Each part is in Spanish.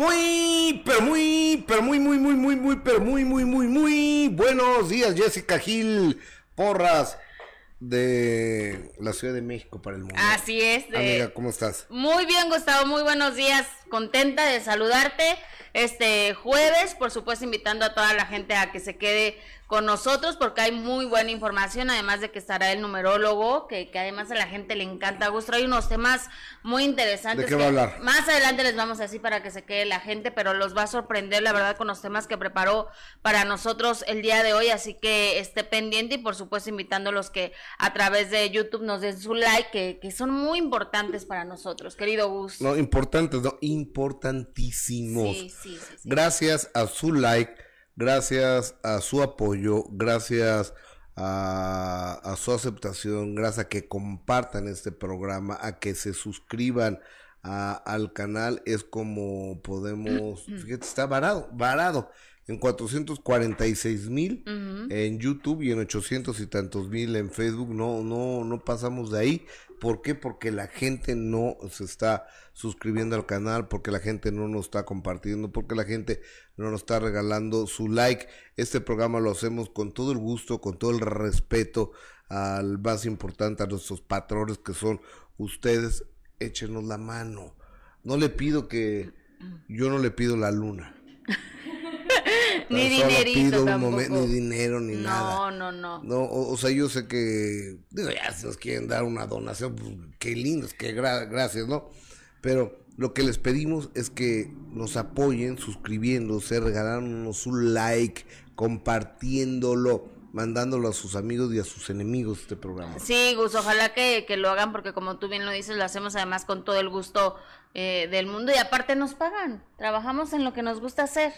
Muy, pero muy, pero muy, muy, muy, muy, muy, pero muy, muy, muy, muy buenos días, Jessica Gil Porras de la Ciudad de México para el mundo. Así es. De... Amiga, ¿cómo estás? Muy bien, Gustavo, muy buenos días. Contenta de saludarte este jueves, por supuesto invitando a toda la gente a que se quede con nosotros porque hay muy buena información, además de que estará el numerólogo, que, que además a la gente le encanta. Gusto, hay unos temas muy interesantes. ¿De qué va a hablar? Más adelante les vamos a decir para que se quede la gente, pero los va a sorprender, la verdad, con los temas que preparó para nosotros el día de hoy, así que esté pendiente y por supuesto invitando a los que a través de YouTube nos den su like, que, que son muy importantes para nosotros, querido Gus. No, importantes, no, importantísimos. Sí, sí, sí. Gracias a su like gracias a su apoyo, gracias a, a, su aceptación, gracias a que compartan este programa, a que se suscriban a, al canal, es como podemos, fíjate, está varado, varado en 446 mil uh -huh. en YouTube y en 800 y tantos mil en Facebook. No, no, no pasamos de ahí. ¿Por qué? Porque la gente no se está suscribiendo al canal, porque la gente no nos está compartiendo, porque la gente no nos está regalando su like. Este programa lo hacemos con todo el gusto, con todo el respeto al más importante, a nuestros patrones que son ustedes. Échenos la mano. No le pido que, yo no le pido la luna. ni dinerito tampoco. ni dinero ni no, nada. No, no, no. O, o, sea, yo sé que digo, ya si nos quieren dar una donación, pues qué lindos, qué gra gracias, ¿no? Pero lo que les pedimos es que nos apoyen suscribiéndose, regalándonos un like, compartiéndolo mandándolo a sus amigos y a sus enemigos este programa. Sí, Gus, ojalá que, que, lo hagan porque como tú bien lo dices, lo hacemos además con todo el gusto eh, del mundo y aparte nos pagan, trabajamos en lo que nos gusta hacer.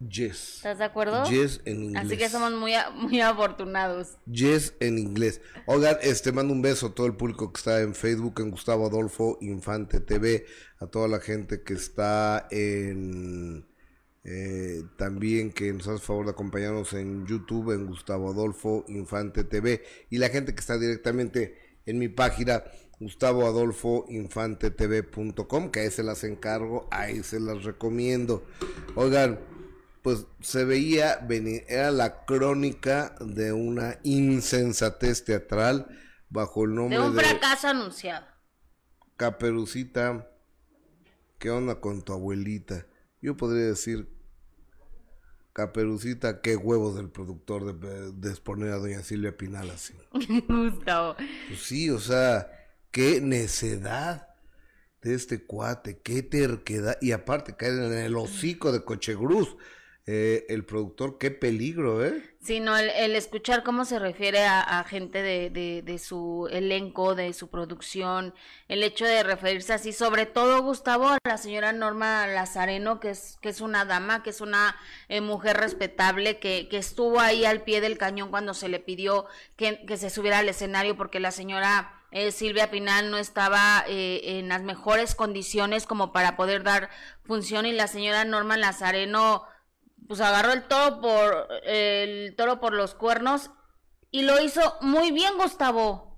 Yes. ¿Estás de acuerdo? Yes en inglés. Así que somos muy, muy afortunados. Yes en inglés. Oigan, este mando un beso a todo el público que está en Facebook, en Gustavo Adolfo Infante TV, a toda la gente que está en eh, también que nos hace favor de acompañarnos en YouTube, en Gustavo Adolfo Infante TV, y la gente que está directamente en mi página Gustavo Adolfo Infante TV.com, que ahí se las encargo, ahí se las recomiendo. Oigan, pues se veía venir, era la crónica de una insensatez teatral bajo el nombre de un fracaso anunciado. Caperucita, ¿qué onda con tu abuelita? Yo podría decir, Caperucita, qué huevos del productor de, de exponer a doña Silvia Pinal así. Gustavo. Pues sí, o sea, qué necedad de este cuate, qué terquedad, y aparte caer en el hocico de Cochegruz. Eh, el productor, qué peligro, ¿eh? Sí, no, el, el escuchar cómo se refiere a, gente de, de, de, su elenco, de su producción, el hecho de referirse así, sobre todo, Gustavo, a la señora Norma Lazareno, que es, que es una dama, que es una eh, mujer respetable, que, que, estuvo ahí al pie del cañón cuando se le pidió que, que se subiera al escenario, porque la señora... Eh, Silvia Pinal no estaba eh, en las mejores condiciones como para poder dar función y la señora Norma Lazareno pues agarró el toro por el toro por los cuernos y lo hizo muy bien Gustavo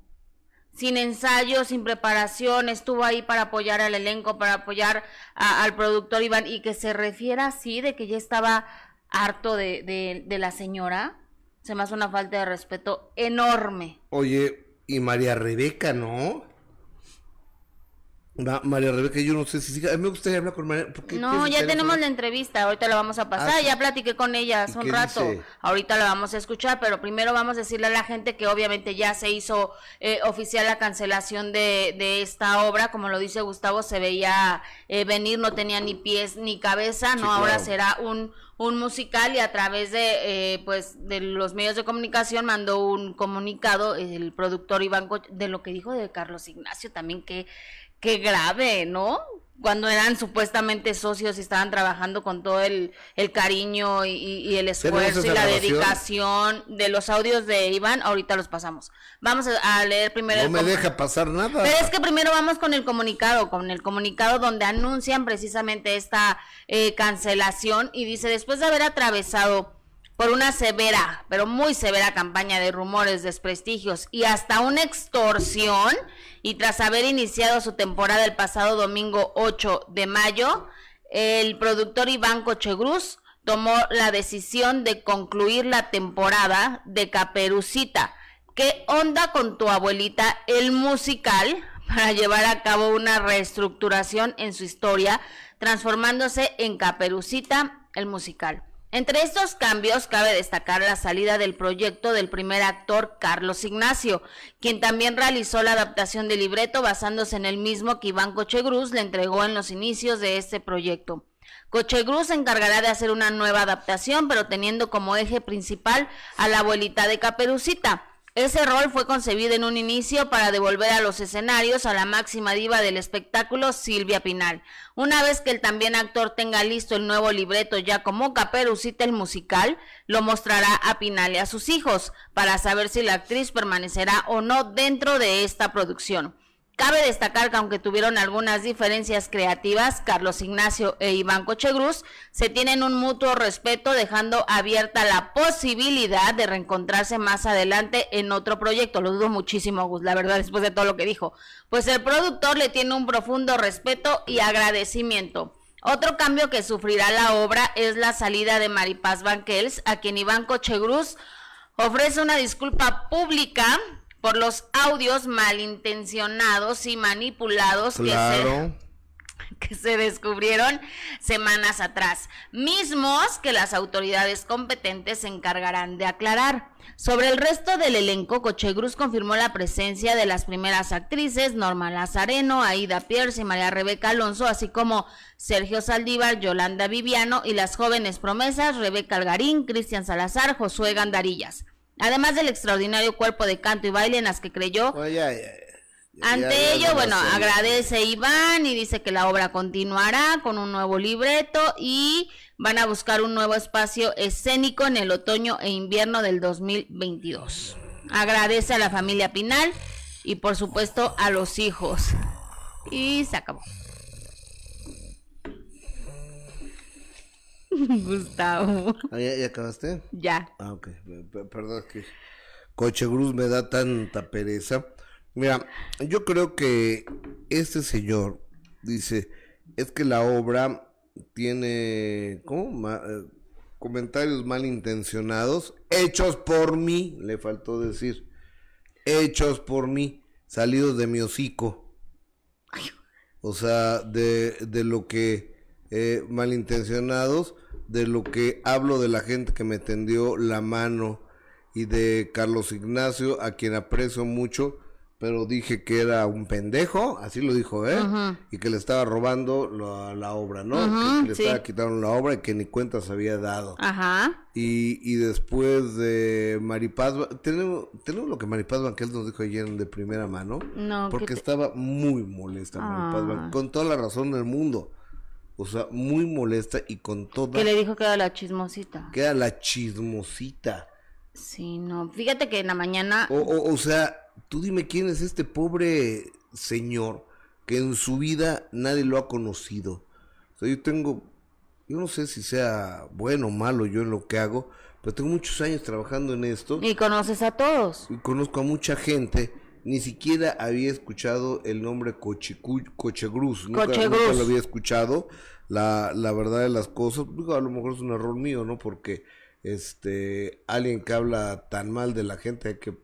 sin ensayo, sin preparación, estuvo ahí para apoyar al elenco, para apoyar al productor Iván y que se refiera así de que ya estaba harto de, de, de la señora, se me hace una falta de respeto enorme. Oye, y María Rebeca, ¿no? Ma María Rebeca, yo no sé si siga. A mí me gustaría hablar con María. No, ya tenemos la entrevista. Ahorita la vamos a pasar. Ah, ya platiqué con ella hace un rato. Dice? Ahorita la vamos a escuchar, pero primero vamos a decirle a la gente que obviamente ya se hizo eh, oficial la cancelación de, de, esta obra. Como lo dice Gustavo, se veía eh, venir, no tenía ni pies ni cabeza. Sí, no, ahora será un un musical y a través de eh, pues de los medios de comunicación mandó un comunicado el productor Iván Co de lo que dijo de Carlos Ignacio también que qué grave, ¿no? Cuando eran supuestamente socios y estaban trabajando con todo el, el cariño y, y, el esfuerzo y la dedicación de los audios de Iván, ahorita los pasamos. Vamos a, leer primero. No me deja pasar nada. Pero es que primero vamos con el comunicado, con el comunicado donde anuncian precisamente esta eh, cancelación y dice, después de haber atravesado por una severa, pero muy severa campaña de rumores, desprestigios y hasta una extorsión, y tras haber iniciado su temporada el pasado domingo 8 de mayo, el productor Iván Cochegruz tomó la decisión de concluir la temporada de Caperucita. ¿Qué onda con tu abuelita? El musical para llevar a cabo una reestructuración en su historia, transformándose en Caperucita, el musical. Entre estos cambios cabe destacar la salida del proyecto del primer actor Carlos Ignacio, quien también realizó la adaptación del libreto basándose en el mismo que Iván Cochegruz le entregó en los inicios de este proyecto. Cochegruz se encargará de hacer una nueva adaptación, pero teniendo como eje principal a la abuelita de Caperucita. Ese rol fue concebido en un inicio para devolver a los escenarios a la máxima diva del espectáculo, Silvia Pinal. Una vez que el también actor tenga listo el nuevo libreto ya como Caperucita el musical, lo mostrará a Pinal y a sus hijos para saber si la actriz permanecerá o no dentro de esta producción. Cabe destacar que aunque tuvieron algunas diferencias creativas, Carlos Ignacio e Iván Cochegruz se tienen un mutuo respeto, dejando abierta la posibilidad de reencontrarse más adelante en otro proyecto. Lo dudo muchísimo, Gus, la verdad, después de todo lo que dijo. Pues el productor le tiene un profundo respeto y agradecimiento. Otro cambio que sufrirá la obra es la salida de Maripaz Banquels, a quien Iván Cochegruz ofrece una disculpa pública por los audios malintencionados y manipulados que, se, que se descubrieron semanas atrás, mismos que las autoridades competentes se encargarán de aclarar. Sobre el resto del elenco, Cochegruz confirmó la presencia de las primeras actrices, Norma Lazareno, Aida Pierce y María Rebeca Alonso, así como Sergio Saldívar, Yolanda Viviano y las jóvenes promesas Rebeca Algarín, Cristian Salazar, Josué Gandarillas. Además del extraordinario cuerpo de canto y baile en las que creyó. Ante ello, bueno, agradece Iván y dice que la obra continuará con un nuevo libreto y van a buscar un nuevo espacio escénico en el otoño e invierno del 2022. Agradece a la familia Pinal y por supuesto a los hijos. Y se acabó. Gustavo. Ah, ¿ya, acabaste? Ya. Ah, ok. Perdón, que Coche Cruz me da tanta pereza. Mira, yo creo que este señor dice, es que la obra tiene, ¿cómo? Eh, comentarios malintencionados, hechos por mí, le faltó decir, hechos por mí, salidos de mi hocico. O sea, de, de lo que eh, malintencionados de lo que hablo de la gente que me tendió la mano y de Carlos Ignacio, a quien aprecio mucho, pero dije que era un pendejo, así lo dijo, ¿eh? Y que le estaba robando la, obra, ¿no? que le estaba quitando la obra y que ni cuenta se había dado. Ajá. Y, y después de Maripaz, tenemos, tenemos lo que Maripaz Banquel nos dijo ayer de primera mano, no, porque estaba muy molesta Maripaz ah. con toda la razón del mundo. O sea, muy molesta y con toda... Que le dijo que era la chismosita. Que era la chismosita. Sí, no. Fíjate que en la mañana... O, o, sea, tú dime quién es este pobre señor que en su vida nadie lo ha conocido. O sea, yo tengo... Yo no sé si sea bueno o malo yo en lo que hago, pero tengo muchos años trabajando en esto. Y conoces a todos. Y conozco a mucha gente ni siquiera había escuchado el nombre Cochegruz, nunca, nunca, lo había escuchado, la, la verdad de las cosas, a lo mejor es un error mío, ¿no? Porque este alguien que habla tan mal de la gente hay que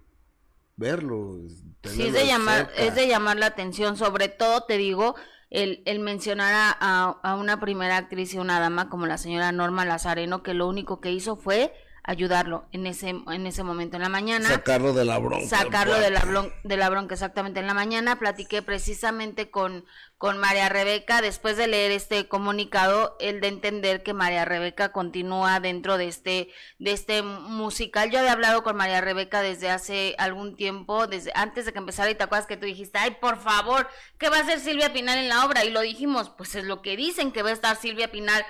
verlo. Sí, es de, llamar, es de llamar la atención, sobre todo te digo, el, el mencionar a, a, una primera actriz y una dama como la señora Norma Lazareno, que lo único que hizo fue ayudarlo en ese en ese momento en la mañana. Sacarlo de la bronca. Sacarlo de la, bronca, de la bronca exactamente en la mañana. Platiqué precisamente con, con María Rebeca después de leer este comunicado, el de entender que María Rebeca continúa dentro de este de este musical. Yo había hablado con María Rebeca desde hace algún tiempo, desde antes de que empezara y te acuerdas que tú dijiste, "Ay, por favor, ¿qué va a hacer Silvia Pinal en la obra?" Y lo dijimos, pues es lo que dicen que va a estar Silvia Pinal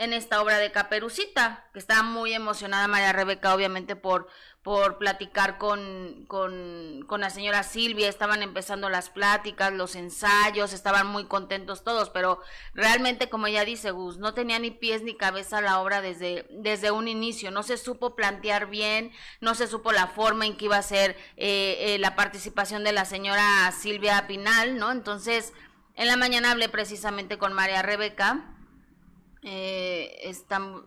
en esta obra de Caperucita, que está muy emocionada María Rebeca, obviamente, por, por platicar con, con, con, la señora Silvia, estaban empezando las pláticas, los ensayos, estaban muy contentos todos, pero realmente, como ella dice, Gus, no tenía ni pies ni cabeza la obra desde, desde un inicio, no se supo plantear bien, no se supo la forma en que iba a ser eh, eh, la participación de la señora Silvia Pinal, ¿no? Entonces, en la mañana hablé precisamente con María Rebeca, eh, están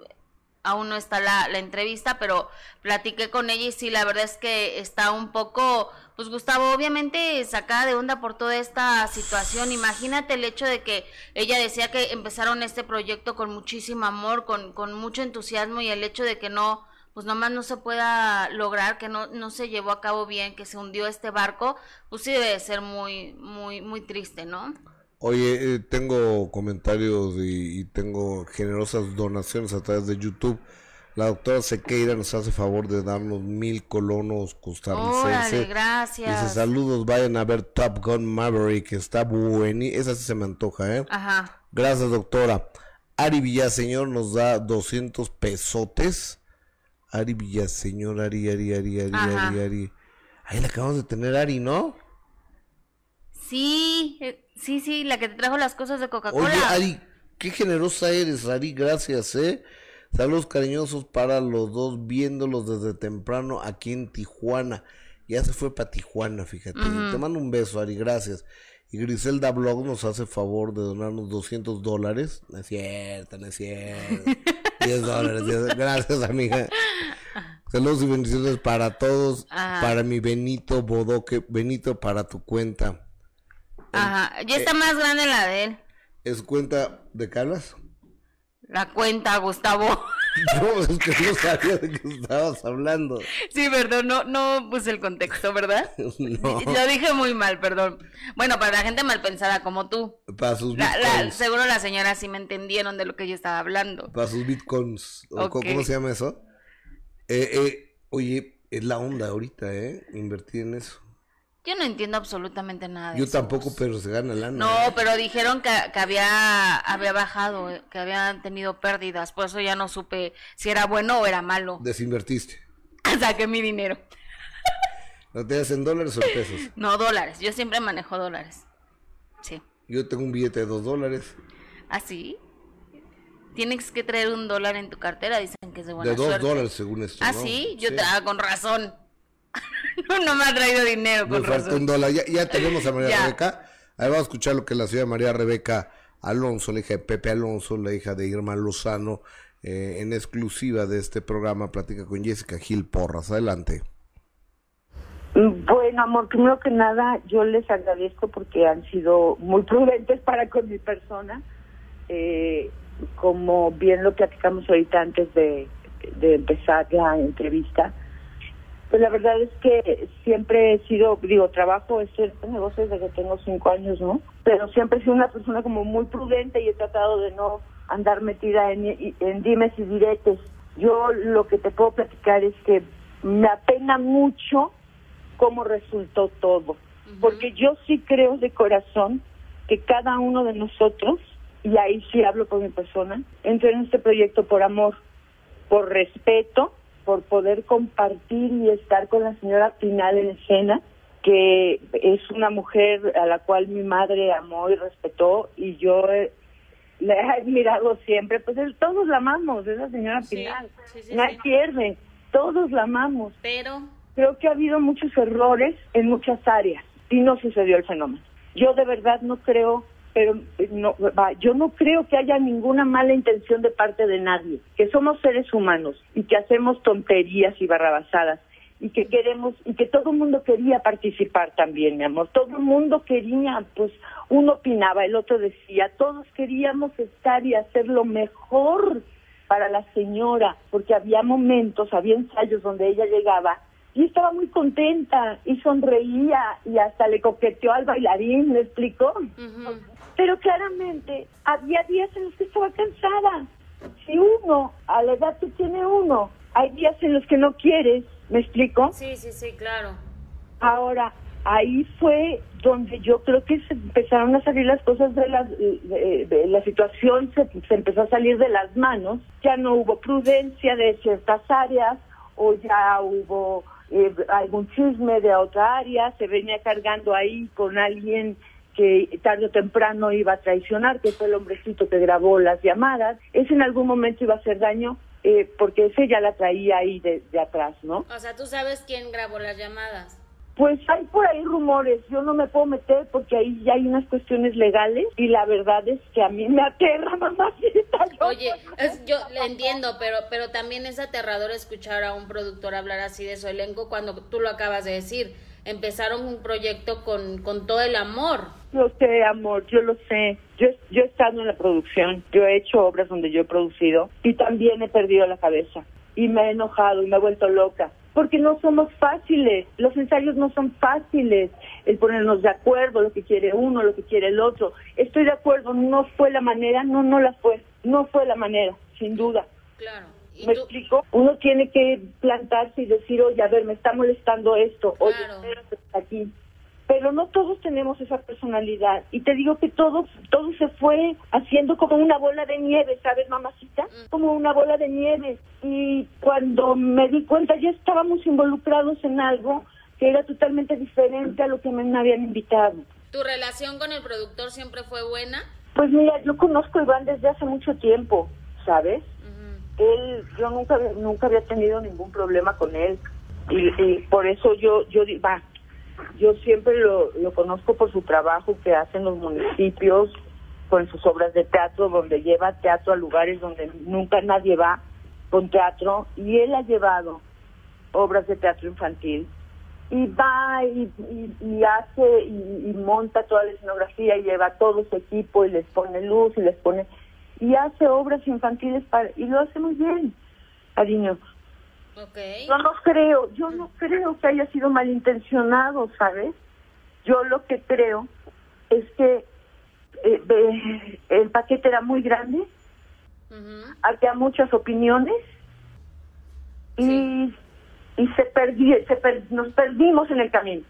aún no está la, la, entrevista, pero platiqué con ella y sí, la verdad es que está un poco, pues Gustavo, obviamente sacada de onda por toda esta situación. Imagínate el hecho de que ella decía que empezaron este proyecto con muchísimo amor, con, con mucho entusiasmo y el hecho de que no, pues nomás no se pueda lograr, que no, no se llevó a cabo bien, que se hundió este barco, pues sí debe ser muy, muy, muy triste, ¿no? Oye, eh, tengo comentarios y, tengo generosas donaciones a través de YouTube. La doctora Sequeira nos hace favor de darnos mil colonos costarricenses. Órale, gracias. Dice, saludos, vayan a ver Top Gun Maverick, está buena. Esa sí se me antoja, ¿eh? Ajá. Gracias, doctora. Ari Villaseñor nos da 200 pesotes. Ari Villaseñor, Ari, Ari, Ari, Ari, Ari, Ari. Ahí la acabamos de tener, Ari, ¿no? Sí, eh, sí, sí, la que te trajo las cosas de Coca-Cola. Oye, Ari, qué generosa eres, Ari, gracias, ¿eh? Saludos cariñosos para los dos, viéndolos desde temprano aquí en Tijuana. Ya se fue para Tijuana, fíjate. Te mando un beso, Ari, gracias. Y Griselda Blog nos hace favor de donarnos 200 dólares. No es cierto, no es cierto. 10 dólares. Gracias, amiga. Saludos y bendiciones para todos. Para mi Benito Bodoque. Benito, para tu cuenta. Ajá, ya está más grande la de él. ¿Es cuenta de Carlas? La cuenta, Gustavo. No, es que no sabía de qué estabas hablando. Sí, perdón, no, no puse el contexto, ¿verdad? No. Lo dije muy mal, perdón. Bueno, para la gente mal pensada como tú. Para sus bitcoins. seguro las señoras sí me entendieron de lo que yo estaba hablando. Para sus bitcoins. ¿Cómo se llama eso? Eh, eh, oye, es la onda ahorita, ¿eh? Invertir en eso. Yo no entiendo absolutamente nada. Yo tampoco, pero se gana lana. No, ¿eh? pero dijeron que, que, había, había bajado, eh, que habían tenido pérdidas, por eso ya no supe si era bueno o era malo. Desinvertiste. Saqué mi dinero. ¿No te das en dólares o en pesos? No, dólares. Yo siempre manejo dólares. Sí. Yo tengo un billete de dos dólares. ¿Ah, sí? Tienes que traer un dólar en tu cartera, dicen que es de buena De dos dólares, según esto. ¿Ah, sí? Yo te hago con razón. no me ha traído dinero. Me falta un dólar. Ya, tenemos a María Rebeca. Ahí vamos a escuchar lo que la señora María Rebeca Alonso, la hija de Pepe Alonso, la hija de Irma Lozano, eh, en exclusiva de este programa, platica con Jessica Gil Porras. Adelante. Bueno, amor, primero que nada, yo les agradezco porque han sido muy prudentes para con mi persona. Eh, como bien lo platicamos ahorita antes de empezar la entrevista, pues la verdad es que siempre he sido, digo, trabajo este negocio desde que tengo cinco años, ¿no? Pero siempre he sido una persona como muy prudente y he tratado de no andar metida en, en dimes y diretes. Yo lo que te puedo platicar es que me apena mucho cómo resultó todo, porque yo sí creo de corazón que cada uno de nosotros, y ahí sí hablo por mi persona, entró en este proyecto por amor, por respeto, por poder compartir y estar con la señora Pinal en escena, que es una mujer a la cual mi madre amó y respetó y yo la he admirado siempre, pues todos la amamos, esa señora Pinal, no pierde, todos la amamos. Pero creo que ha habido muchos errores en muchas áreas y no sucedió el fenómeno. Yo de verdad no creo pero eh, no, yo no creo que haya ninguna mala intención de parte de nadie, que somos seres humanos y que hacemos tonterías y barrabasadas y que queremos y que todo el mundo quería participar también, mi amor. Todo el mundo quería, pues uno opinaba, el otro decía, todos queríamos estar y hacer lo mejor para la señora, porque había momentos, había ensayos donde ella llegaba y estaba muy contenta y sonreía y hasta le coqueteó al bailarín, ¿me explicó? Pero claramente había días en los que estaba cansada. Si uno, a la edad que tiene uno, hay días en los que no quieres, ¿me explico? Sí, sí, sí, claro. Ahora, ahí fue donde yo creo que se empezaron a salir las cosas de la, de, la situación, se, se, empezó a salir de las manos, ya no hubo prudencia de ciertas áreas o ya hubo eh, algún chisme de otra área, se venía cargando ahí con alguien que tarde o temprano iba a traicionar, que fue el hombrecito que grabó las llamadas. Ese en algún momento iba a hacer daño eh, porque ese ya la traía ahí de, atrás, ¿no? O sea, ¿tú sabes quién grabó las llamadas? Pues hay por ahí rumores, yo no me puedo meter porque ahí ya hay unas cuestiones legales y la verdad es que a mí me aterra, mamacita. Oye, yo le entiendo, pero pero también es aterrador escuchar a un productor hablar así de su elenco cuando tú lo acabas de decir. Empezaron un proyecto con, con todo el amor. Yo sé, amor, yo lo sé. Yo, yo he estado en la producción, yo he hecho obras donde yo he producido y también he perdido la cabeza y me he enojado y me he vuelto loca porque no somos fáciles, los ensayos no son fáciles, el ponernos de acuerdo, lo que quiere uno, lo que quiere el otro. Estoy de acuerdo, no fue la manera, no, no la fue, no fue la manera, sin duda. Claro. ¿Me explico? Uno tiene que plantarse y decir, oye, a ver, me está molestando esto, oye, aquí pero no todos tenemos esa personalidad. Y te digo que todo, todo se fue haciendo como una bola de nieve, ¿sabes, mamacita? Mm. Como una bola de nieve. Y cuando me di cuenta, ya estábamos involucrados en algo que era totalmente diferente a lo que me habían invitado. ¿Tu relación con el productor siempre fue buena? Pues mira, yo conozco a Iván desde hace mucho tiempo, ¿sabes? Él, yo nunca, nunca había tenido ningún problema con él. Y, y por eso yo, yo, va, yo siempre lo, lo conozco por su trabajo que hace en los municipios, con sus obras de teatro, donde lleva teatro a lugares donde nunca nadie va con teatro, y él ha llevado obras de teatro infantil. Y va y, y, hace y, monta toda la escenografía y lleva todo su equipo y les pone luz y les pone y hace obras infantiles para y lo hace muy bien cariño yo no creo, yo no creo que haya sido malintencionado, ¿sabes? Yo lo que creo es que eh, el paquete era muy grande, había muchas opiniones y, y se perdió, se nos perdimos en el camino.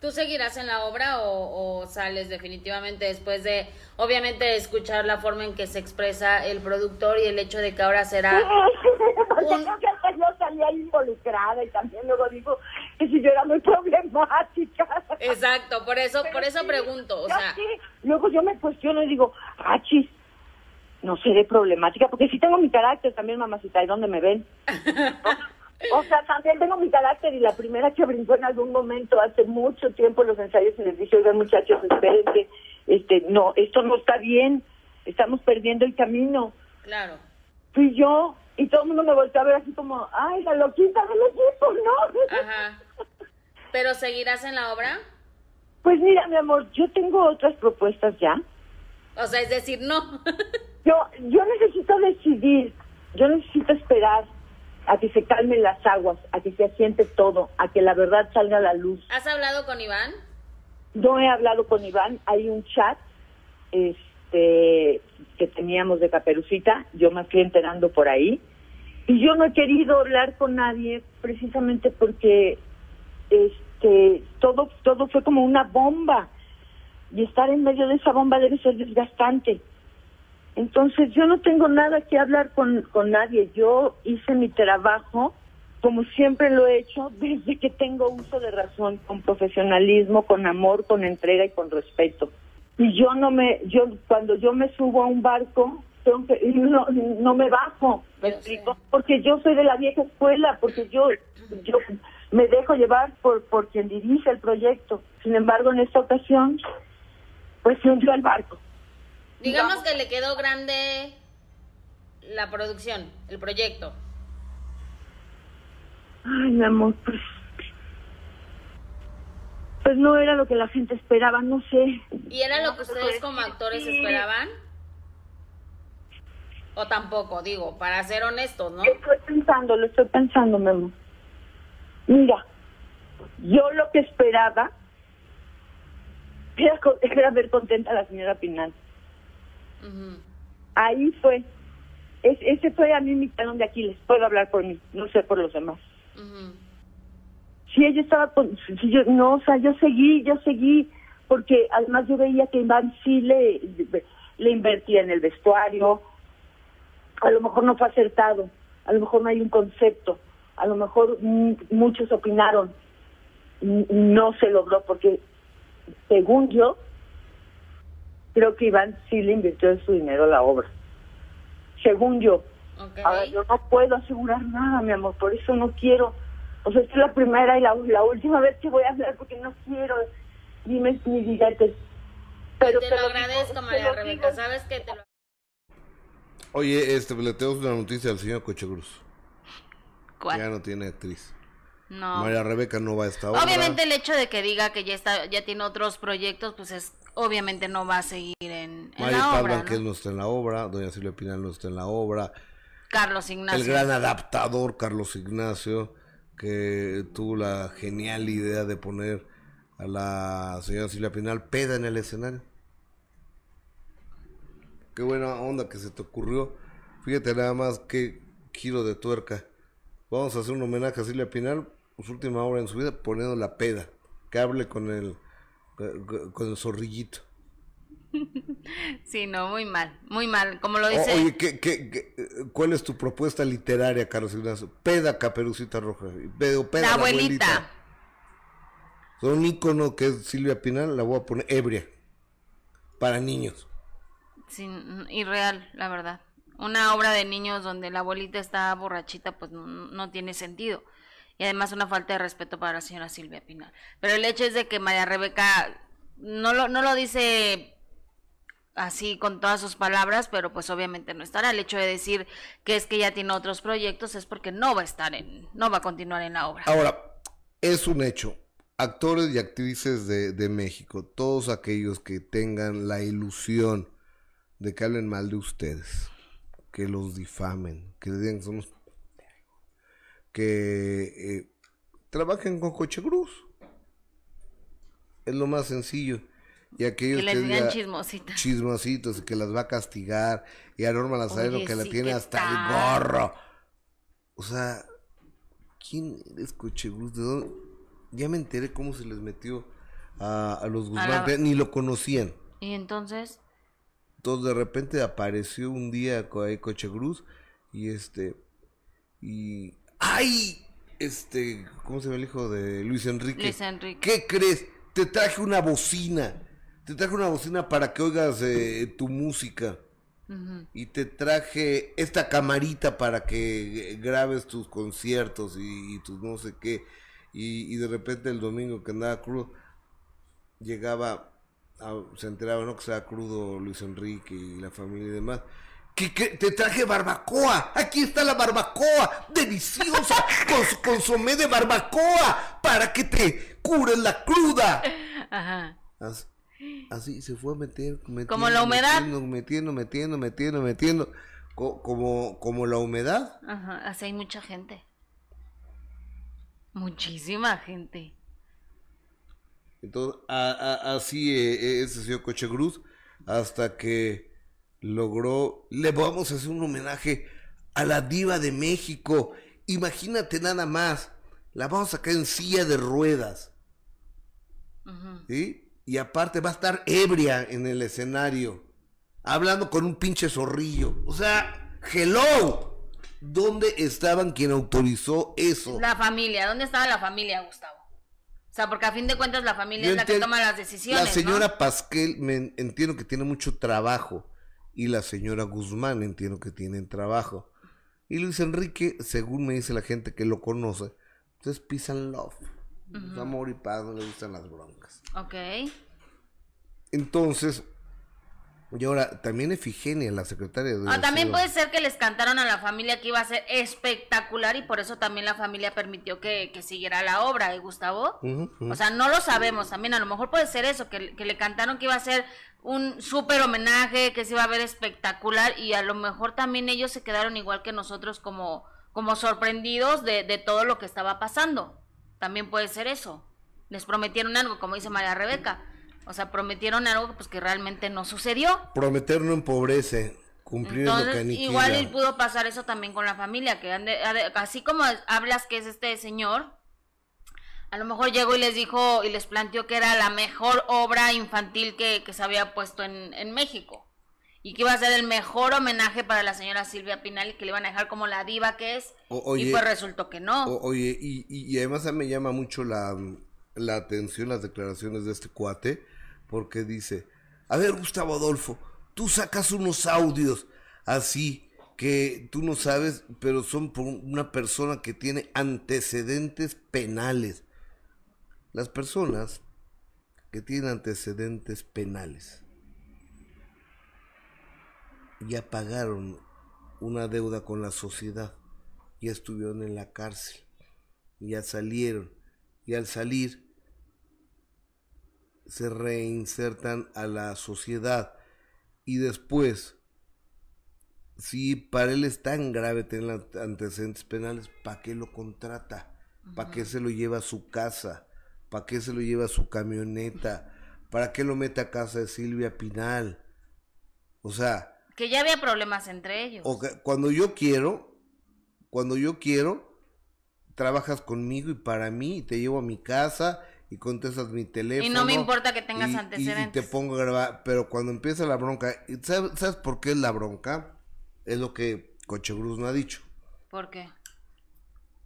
¿Tú seguirás en la obra o, sales definitivamente después de, obviamente, escuchar la forma en que se expresa el productor y el hecho de que ahora será... un... yo salía involucrada y también luego digo que si yo era muy problemática. Exacto, por eso, por eso pregunto, o sea... Luego yo me cuestiono y digo, achis, no seré problemática, porque si tengo mi carácter también, mamacita, ¿y dónde me ven? O sea, también tengo mi carácter y la primera que brincó en algún momento hace mucho tiempo los ensayos y les dije, oigan muchachos, esperen que este, no, esto no está bien, estamos perdiendo el camino. Claro. Fui yo y todo el mundo me volvió a ver así como, ay, la loquita del equipo, ¿no? Ajá. ¿Pero seguirás en la obra? Pues mira, mi amor, yo tengo otras propuestas ya. O sea, es decir, no. yo, yo necesito decidir, yo necesito esperar a que se calmen las aguas, a que se asiente todo, a que la verdad salga a la luz. ¿Has hablado con Iván? No he hablado con Iván, hay un chat este que teníamos de Caperucita, yo me fui enterando por ahí y yo no he querido hablar con nadie precisamente porque este todo todo fue como una bomba y estar en medio de esa bomba debe ser desgastante. Entonces yo no tengo nada que hablar con, con nadie. Yo hice mi trabajo como siempre lo he hecho desde que tengo uso de razón, con profesionalismo, con amor, con entrega y con respeto. Y yo no me, yo cuando yo me subo a un barco, tengo que, no, no me bajo, ¿me explico? Porque yo soy de la vieja escuela, porque yo, yo me dejo llevar por, por quien dirige el proyecto. Sin embargo, en esta ocasión, pues se hundió el barco. Digamos que le quedó grande la producción, el proyecto. Ay, mi amor, pues, pues no era lo que la gente esperaba, no sé. ¿Y era lo que ustedes como actores esperaban? O tampoco, digo, para ser honestos, ¿no? Estoy pensando, lo estoy pensando, mi amor. Mira, yo lo que esperaba era, era ver contenta a la señora Pinal. Ahí fue. Es, ese fue a mí mi talón de Aquiles. Puedo hablar por mí, no sé por los demás. Si ella estaba, si yo, no, o sea, yo seguí, yo seguí, porque además yo veía que Iván sí le, le invertía en el vestuario. A lo mejor no fue acertado, a lo mejor no hay un concepto, a lo mejor muchos opinaron, no se logró, porque según yo, creo que Iván sí le invirtió de su dinero a la obra. Según yo. Ahora, yo no puedo asegurar nada, mi amor, por eso no quiero, O sea, esta es la primera y la, la última vez que voy a hablar porque no quiero ni mis billetes. Pero te, lo agradezco, María Rebeca. Sabes que te lo Oye, este, le tenemos una noticia al señor Cochegruz. ¿Cuál? Ya no tiene actriz. No. María Rebeca no va a estar Obviamente el hecho de que diga que ya está, ya tiene otros proyectos, pues es, obviamente no va a seguir en, en María la obra. ¿no? no está en la obra, doña Silvia Pinal no está en la obra. Carlos Ignacio. El gran adaptador Carlos Ignacio, que tuvo la genial idea de poner a la señora Silvia Pinal peda en el escenario. Qué buena onda que se te ocurrió. Fíjate nada más qué giro de tuerca. Vamos a hacer un homenaje a Silvia Pinal, su última obra en su vida, poniendo la peda. Que hable con el, con el zorrillito. Sí, no, muy mal, muy mal, como lo dice. oye, ¿qué, qué, cuál es tu propuesta literaria, Carlos Ignacio? Peda Caperucita Roja. Peda, la, abuelita. Un ícono que es Silvia Pinal, la voy a poner ebria. Para niños sin, irreal, la verdad. Una obra de niños donde la abuelita está borrachita, pues no, tiene sentido. Y además una falta de respeto para la señora Silvia Pinal. Pero el hecho es de que María Rebeca no lo, no lo dice así con todas sus palabras, pero pues obviamente no estará. El hecho de decir que es que ya tiene otros proyectos es porque no va a estar en, no va a continuar en la obra. Ahora, es un hecho. Actores y actrices de, de México, todos aquellos que tengan la ilusión de que hablen mal de ustedes, que los difamen, que digan que somos que eh, trabajen con Coche Cruz. Es lo más sencillo. Y aquellos que les digan chismositas. Chismositos que las va a castigar. Y a Norma Lazareno que la tiene hasta el gorro. O sea, ¿quién es Coche Cruz? Ya me enteré cómo se les metió a, los Guzmán. Ni lo conocían. ¿Y entonces? Entonces de repente apareció un día Coche Cruz y este y ¡ay! Este, ¿cómo se llama el hijo de Luis Enrique? Luis Enrique. ¿Qué crees? Te traje una bocina. Te traje una bocina para que oigas eh, tu música. Y te traje esta camarita para que grabes tus conciertos y, tus no sé qué. Y, y, de repente el domingo que andaba cruz, llegaba Ah, se enteraba, ¿no? Que sea crudo Luis Enrique y la familia y demás. Que, te traje barbacoa. Aquí está la barbacoa. Deliciosa. con su consomé de barbacoa. Para que te cures la cruda. Ajá. Así, se fue a meter. Metiendo, como la humedad. Metiendo, metiendo, metiendo, metiendo. como, como la humedad. Ajá. Así hay mucha gente. Muchísima gente. Entonces, así eh, ese señor Coche Cruz, hasta que logró, le vamos a hacer un homenaje a la diva de México. Imagínate nada más, la vamos a sacar en silla de ruedas. ¿Sí? Y aparte va a estar ebria en el escenario, hablando con un pinche zorrillo. O sea, hello. ¿Dónde estaban quien autorizó eso? La familia, ¿dónde estaba la familia, Gustavo? O sea, porque a fin de cuentas la familia es la que toma las decisiones. La señora Pasquel, me entiendo que tiene mucho trabajo. Y la señora Guzmán, entiendo que tienen trabajo. Y Luis Enrique, según me dice la gente que lo conoce, es peace and love. amor y paz, no le gustan las broncas. Ok. Entonces, y ahora, también Efigenia, la secretaria de... Ah, también puede ser que les cantaron a la familia que iba a ser espectacular y por eso también la familia permitió que, siguiera la obra, ¿eh, Gustavo? O sea, no lo sabemos también, a lo mejor puede ser eso, que, le cantaron que iba a ser un súper homenaje, que se iba a ver espectacular y a lo mejor también ellos se quedaron igual que nosotros como, como sorprendidos de, de todo lo que estaba pasando. También puede ser eso. Les prometieron algo, como dice María Rebeca o sea, prometieron algo pues que realmente no sucedió. Prometer no empobrece, cumplir lo que. Igual pudo pasar eso también con la familia, que así como hablas que es este señor, a lo mejor llegó y les dijo y les planteó que era la mejor obra infantil que, se había puesto en, México. Y que iba a ser el mejor homenaje para la señora Silvia Pinal y que le iban a dejar como la diva que es. y pues resultó que no. oye, y, y, además me llama mucho la, la atención las declaraciones de este cuate porque dice, a ver Gustavo Adolfo, tú sacas unos audios así que tú no sabes, pero son por una persona que tiene antecedentes penales. Las personas que tienen antecedentes penales ya pagaron una deuda con la sociedad, ya estuvieron en la cárcel, ya salieron y al salir se reinsertan a la sociedad y después si para él es tan grave tener antecedentes penales, ¿para qué lo contrata? ¿Para qué se lo lleva a su casa? ¿Para qué se lo lleva a su camioneta? ¿Para qué lo mete a casa de Silvia Pinal? O sea... Que ya había problemas entre ellos. O cuando yo quiero, cuando yo quiero, trabajas conmigo y para mí, y te llevo a mi casa y contestas mi teléfono. Y no me importa que tengas antecedentes. Y, te pongo a grabar, pero cuando empieza la bronca, ¿sabes, ¿sabes por qué es la bronca? Es lo que Cochegruz no ha dicho. ¿Por qué?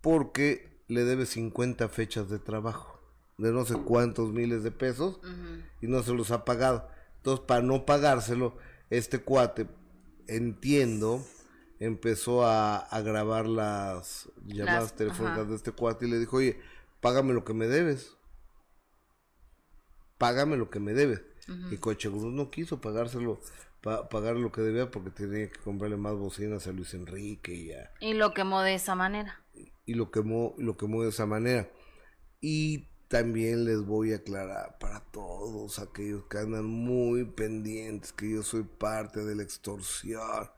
Porque le debe 50 fechas de trabajo, de no sé cuántos miles de pesos, y no se los ha pagado. Entonces, para no pagárselo, este cuate, entiendo, empezó a, grabar las llamadas telefónicas de este cuate y le dijo, oye, págame lo que me debes. Págame lo que me debes. Y Cochegruz no quiso pagárselo pagar lo que debía porque tenía que comprarle más bocinas a Luis Enrique y ya. Y lo quemó de esa manera. Y, lo quemó, lo quemó de esa manera. Y también les voy a aclarar para todos aquellos que andan muy pendientes que yo soy parte de la extorsión.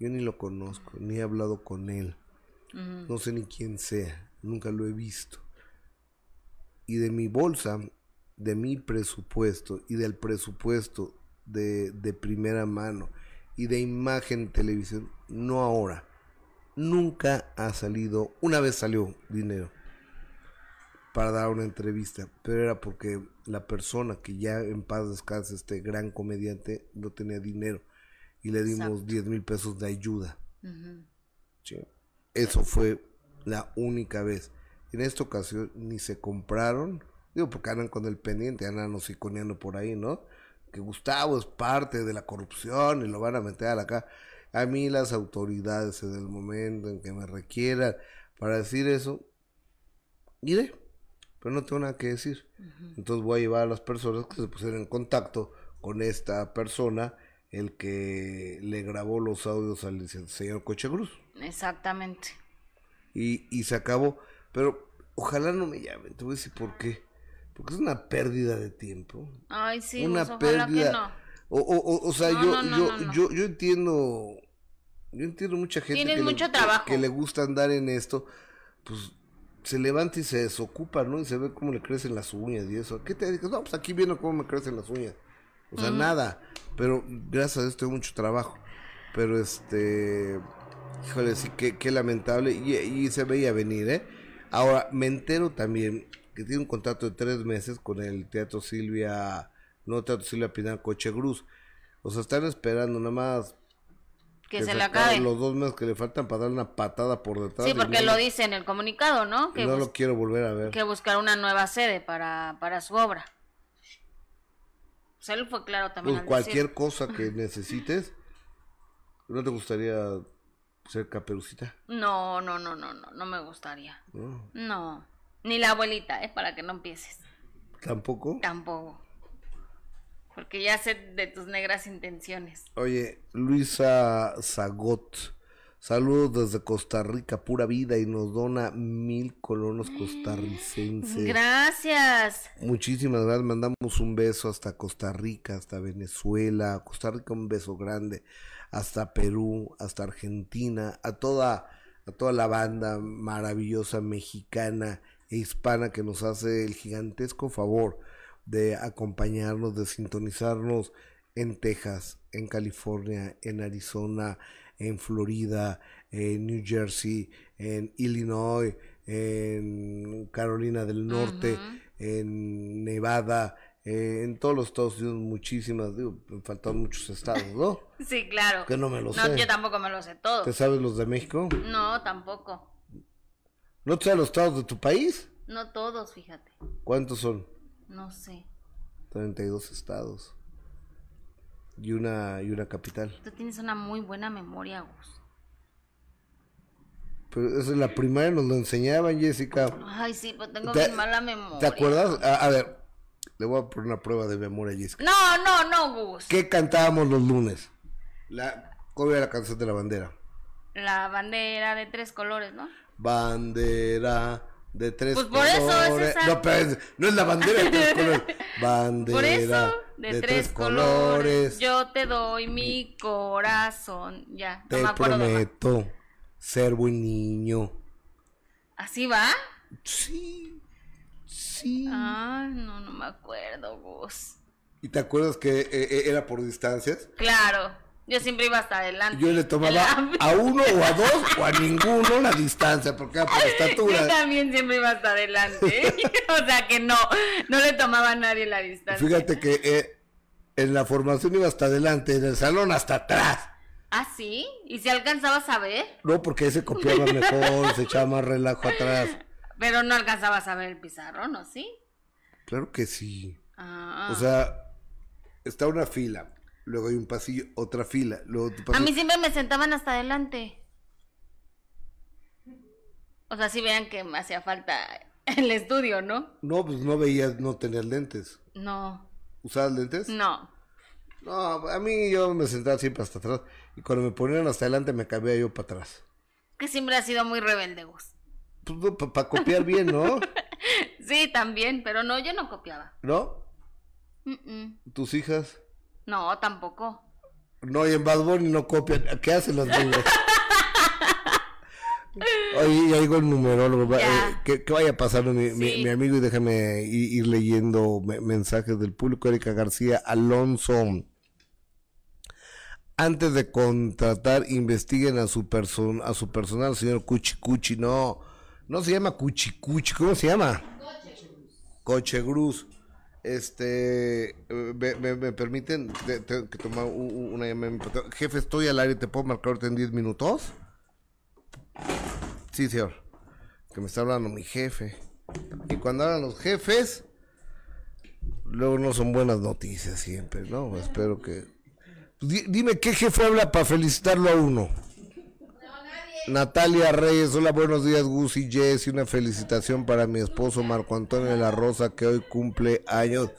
Yo ni lo conozco, ni he hablado con él. No sé ni quién sea, nunca lo he visto. Y de mi bolsa, de mi presupuesto y del presupuesto de, primera mano y de imagen televisión, no ahora. Nunca ha salido, una vez salió dinero para dar una entrevista, pero era porque la persona que ya en paz descansa, este gran comediante, no tenía dinero y le dimos 10 mil pesos de ayuda. Eso fue la única vez. En esta ocasión ni se compraron, digo porque andan con el pendiente, andan iconeando por ahí, ¿no? que Gustavo es parte de la corrupción y lo van a meter a la cara. A mí las autoridades en el momento en que me requieran para decir eso, iré, pero no tengo nada que decir. Entonces voy a llevar a las personas que se pusieron en contacto con esta persona, el que le grabó los audios al señor Cochegruz. Exactamente. Y, y se acabó, pero ojalá no me llamen, te voy a decir por qué porque es una pérdida de tiempo. Ay, sí, una pues, pérdida. Que no. O, o, o, sea, yo, yo, yo, yo entiendo, yo entiendo mucha gente que, le, trabajo. que le gusta andar en esto, pues se levanta y se desocupa, ¿no? Y se ve cómo le crecen las uñas y eso. ¿Qué te dices? No, pues aquí viene cómo me crecen las uñas. O sea, nada. Pero gracias a Dios tengo mucho trabajo. Pero este, híjole, sí, qué, qué lamentable. Y, y se veía venir, ¿eh? Ahora, me entero también que tiene un contrato de tres meses con el Teatro Silvia, no Teatro Silvia Pinal, Cochegruz. O sea, están esperando nada más que, se le acabe. Los dos meses que le faltan para dar una patada por detrás. Sí, porque lo dice en el comunicado, ¿no? Que no lo quiero volver a ver. Que buscar una nueva sede para, para su obra. O sea, él fue claro también. Pues cualquier cosa que necesites, ¿no te gustaría ser caperucita? No, no, no, no, no, no me gustaría. No. Ni la abuelita, es para que no empieces. ¿Tampoco? Tampoco. Porque ya sé de tus negras intenciones. Oye, Luisa Zagot. Saludos desde Costa Rica, pura vida, y nos dona mil colonos costarricenses. Gracias. Muchísimas gracias. Mandamos un beso hasta Costa Rica, hasta Venezuela, Costa Rica un beso grande, hasta Perú, hasta Argentina, a toda, a toda la banda maravillosa mexicana e hispana que nos hace el gigantesco favor de acompañarnos, de sintonizarnos en Texas, en California, en Arizona, en Florida, en New Jersey, en Illinois, en Carolina del Norte, en Nevada, eh, en todos los Estados Unidos, muchísimas, digo, faltan muchos estados, ¿no? sí, claro. Que no me lo sé. Yo tampoco me lo sé todo. ¿Te sabes los de México? No, tampoco. ¿No te sabes los estados de tu país? No todos, fíjate. ¿Cuántos son? No sé. 32 estados. Y una, y una capital. Tú tienes una muy buena memoria, Gus. Pero eso en la primaria nos lo enseñaban, Jessica. Ay, sí, pues tengo ¿Te- muy mala memoria. ¿Te acuerdas? A, a ver, le voy a poner una prueba de memoria, Jessica. No, no, no, Gus. ¿Qué cantábamos los lunes? La, ¿Cuál era la canción de la bandera? La bandera de tres colores, ¿no? Bandera de tres Pues por eso es colores. esa. No, pero es- no es la bandera de tres colores. Bandera Por eso, de, tres, colores, yo te doy mi corazón. Ya, no Te me acuerdo. más. prometo ser buen niño. ¿Así va? Sí, sí. Ay, no, no me acuerdo, Gus. ¿Y te acuerdas que eh, eh, era por distancias? Claro, yo siempre iba hasta adelante. Yo le tomaba a uno o a dos o a ninguno la distancia, porque era por Yo estatura. también siempre iba hasta adelante. o sea que no, no le tomaba a nadie la distancia. Fíjate que eh, en la formación iba hasta adelante, en el salón hasta atrás. ¿Ah, sí? ¿Y si alcanzabas a ver? No, porque ese copiaba mejor, se echaba más relajo atrás. Pero no alcanzabas a ver el pizarrón, ¿no? ¿Sí? Claro que sí. Ah. O sea, está una fila, luego hay un pasillo, otra fila, luego otro a mí siempre me sentaban hasta adelante. O sea, si vean que me hacía falta el estudio, ¿no? No, pues no veías, no tenías lentes. No, ¿Usabas lentes? no. No, a mí yo me sentaba siempre hasta atrás. Y cuando me ponían hasta adelante me cambiaba yo para atrás. Que siempre ha sido muy rebelde, Gus. Pues para copiar bien, ¿no? Sí, también, pero no, yo no copiaba. ¿No? Mm, mm. ¿Tus hijas? No, tampoco. No, y en Bad Bunny no copian. ¿Qué hacen los niños? Oye, ya digo el numerólogo. eh, que, que vaya pasando mi, mi- Sí. mi amigo y déjame ir, leyendo me- mensajes del público. Erika García Alonso. Antes de contratar, investiguen a su, person a su personal, señor Cuchi Cuchi. No, no se llama Cuchi Cuchi. ¿Cómo se llama? Coche Gruz. Este, eh, me, permiten, que un- una llamada. Jefe, estoy al aire, ¿te puedo marcar en 10 minutos? Sí, señor. Que me está hablando mi jefe. Y cuando hablan los jefes, luego no son buenas noticias siempre, ¿no? Espero que... Di- dime qué jefe habla para felicitarlo a uno. Natalia Reyes, hola, buenos días, Gus y Jess, y una felicitación para mi esposo Marco Antonio de la Rosa, que hoy cumple años.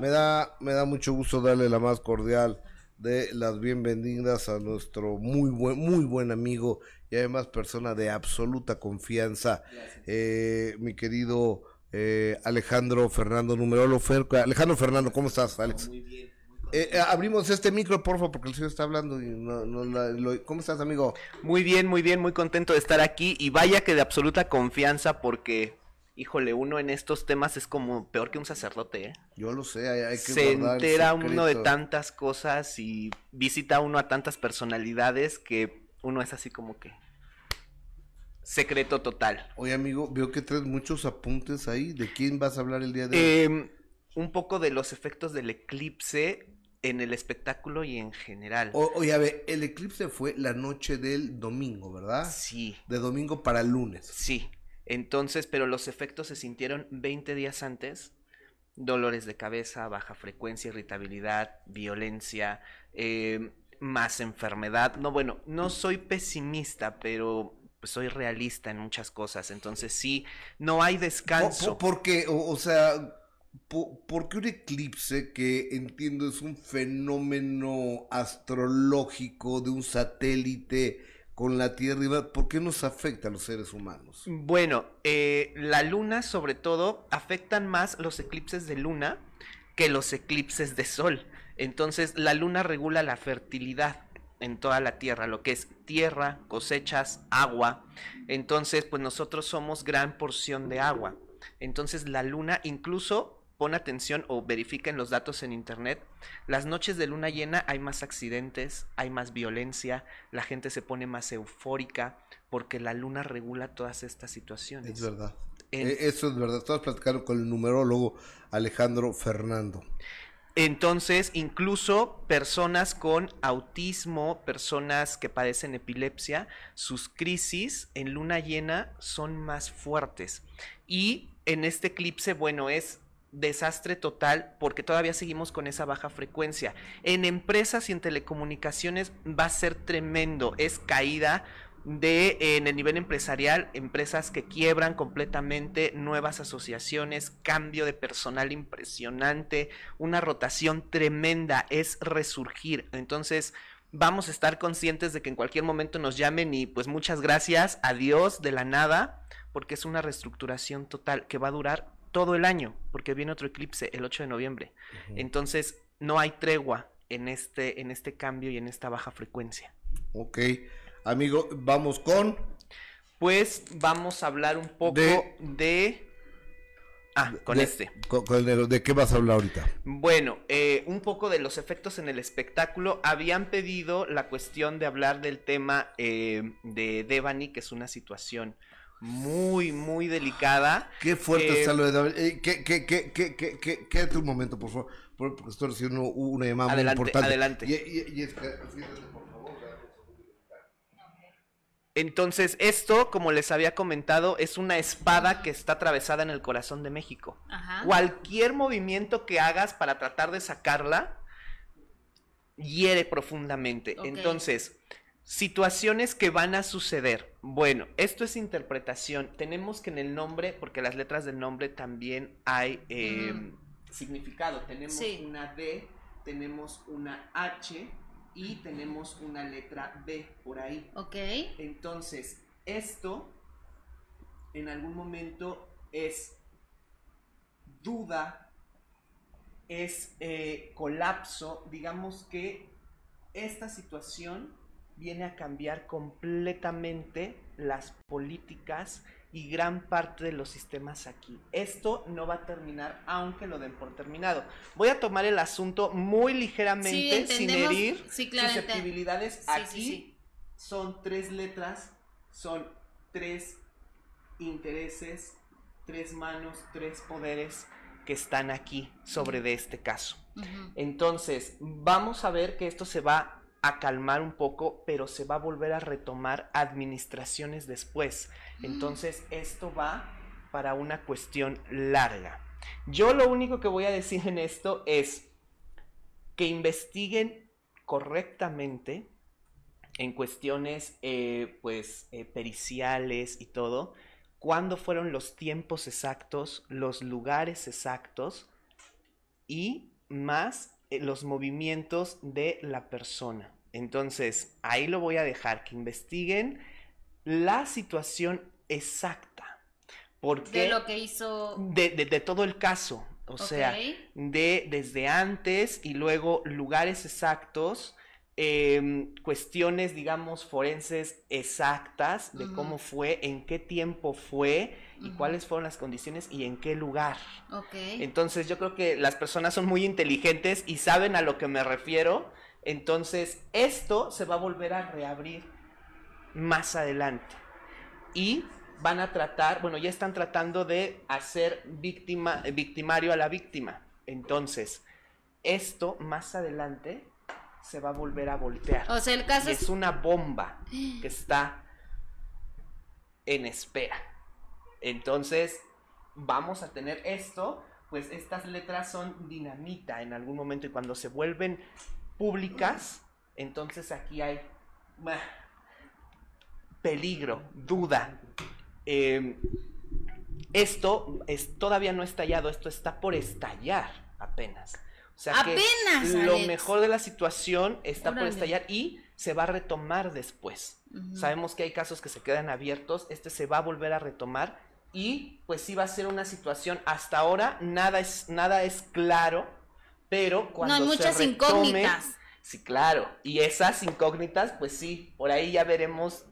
Me da, me da mucho gusto darle la más cordial de las bienvenidas a nuestro muy buen, muy buen amigo y además persona de absoluta confianza, eh, mi querido eh, Alejandro Fernando Numerolo. Alejandro Fernando, ¿cómo estás, Alex? Eh, eh, abrimos este micro, por favor, porque el señor está hablando y no, no lo- ¿Cómo estás, amigo? Muy bien, muy bien, muy contento de estar aquí y vaya que de absoluta confianza porque, híjole, uno en estos temas es como peor que un sacerdote, ¿eh? Yo lo sé, hay, hay que Se entera uno de tantas cosas y visita uno a tantas personalidades que uno es así como que secreto total. Oye, amigo, veo que traes muchos apuntes ahí. ¿De quién vas a hablar el día de hoy? Em, un poco de los efectos del eclipse en el espectáculo y en general. O- oye, a ver, el eclipse fue la noche del domingo, ¿verdad? Sí, De domingo para lunes. Sí, entonces, pero los efectos se sintieron 20 días antes. Dolores de cabeza, baja frecuencia, irritabilidad, violencia, eh, más enfermedad. No, bueno, no soy pesimista, pero pues, soy realista en muchas cosas. Entonces sí, no hay descanso. po- porque, o, o sea, po- porque un eclipse que entiendo es un fenómeno astrológico de un satélite con la Tierra, y ¿por qué nos afecta a los seres humanos? Bueno, eh, la luna sobre todo afectan más los eclipses de luna que los eclipses de sol. Entonces la luna regula la fertilidad en toda la tierra, lo que es tierra, cosechas, agua. Entonces, pues nosotros somos gran porción de agua. Entonces la luna incluso pon atención o verifiquen los datos en internet. Las noches de luna llena hay más accidentes, hay más violencia, la gente se pone más eufórica porque la luna regula todas estas situaciones. Es verdad. En- Eh, eso es verdad. Estamos platicando con el numerólogo Alejandro Fernando. Entonces, incluso personas con autismo, personas que padecen epilepsia, sus crisis en luna llena son más fuertes. Y en este eclipse, bueno, es desastre total porque todavía seguimos con esa baja frecuencia. En empresas y en telecomunicaciones va a ser tremendo, es caída de en el nivel empresarial, empresas que quiebran completamente, nuevas asociaciones, cambio de personal impresionante, una rotación tremenda, es resurgir. Entonces, vamos a estar conscientes de que en cualquier momento nos llamen y pues muchas gracias, adiós de la nada, porque es una reestructuración total que va a durar todo el año, porque viene otro eclipse el 8 de noviembre. Entonces, no hay tregua en este, en este cambio y en esta baja frecuencia. Ok. Amigo, vamos con. Pues vamos a hablar un poco de. Ah, con este. ¿De qué vas a hablar ahorita? Bueno, eh, un poco de los efectos en el espectáculo. Habían pedido la cuestión de hablar del tema eh, de Devani, que es una situación muy, muy delicada. Qué fuerte eh, está lo de. Eh, ¿Qué, qué, qué, qué, qué, qué, qué, un momento, por favor, porque estoy recibiendo una llamada adelante, muy importante. Adelante. Y, y, y es que, entonces, esto, como les había comentado, es una espada que está atravesada en el corazón de México. Cualquier movimiento que hagas para tratar de sacarla, hiere profundamente. Entonces, situaciones que van a suceder. Bueno, esto es interpretación. Tenemos que en el nombre, porque las letras del nombre también hay em, significado. Tenemos una D, tenemos una H y tenemos una letra B por ahí. Ok. Entonces, esto en algún momento es duda, es eh, colapso, digamos que esta situación viene a cambiar completamente las políticas y gran parte de los sistemas aquí. Esto no va a terminar aunque lo den por terminado. Voy a tomar el asunto muy ligeramente sin herir susceptibilidades. aquí son tres letras, son tres intereses, tres manos, tres poderes que están aquí sobre de este caso. Entonces, vamos a ver que esto se va a calmar un poco, pero se va a volver a retomar administraciones después. Entonces, esto va para una cuestión larga. Yo lo único que voy a decir en esto es que investiguen correctamente en cuestiones eh, pues eh, periciales y todo, cuándo fueron los tiempos exactos, los lugares exactos y más los movimientos de la persona. Entonces, ahí lo voy a dejar, que investiguen la situación exacta. Porque de lo que hizo. De, de, todo el caso. O sea, de desde antes y luego lugares exactos, em, cuestiones, digamos, forenses exactas de cómo fue, en qué tiempo fue y cuáles fueron las condiciones y en qué lugar. Entonces yo creo que las personas son muy inteligentes y saben a lo que me refiero. Entonces esto se va a volver a reabrir más adelante. Y van a tratar, bueno, ya están tratando de hacer víctima, victimario a la víctima. Entonces, esto más adelante se va a volver a voltear. O sea, el caso es una bomba que está en espera. Entonces, vamos a tener esto, pues estas letras son dinamita en algún momento y cuando se vuelven públicas, entonces aquí hay peligro, duda. Em, esto es, todavía no estallado, esto está por estallar apenas. O sea apenas, lo mejor de la situación está por estallar y se va a retomar después. Sabemos que hay casos que se quedan abiertos, este se va a volver a retomar y pues sí va a ser una situación, hasta ahora nada es, nada es claro, pero cuando no, hay muchas incógnitas. Sí, claro, y esas incógnitas, pues sí, por ahí ya veremos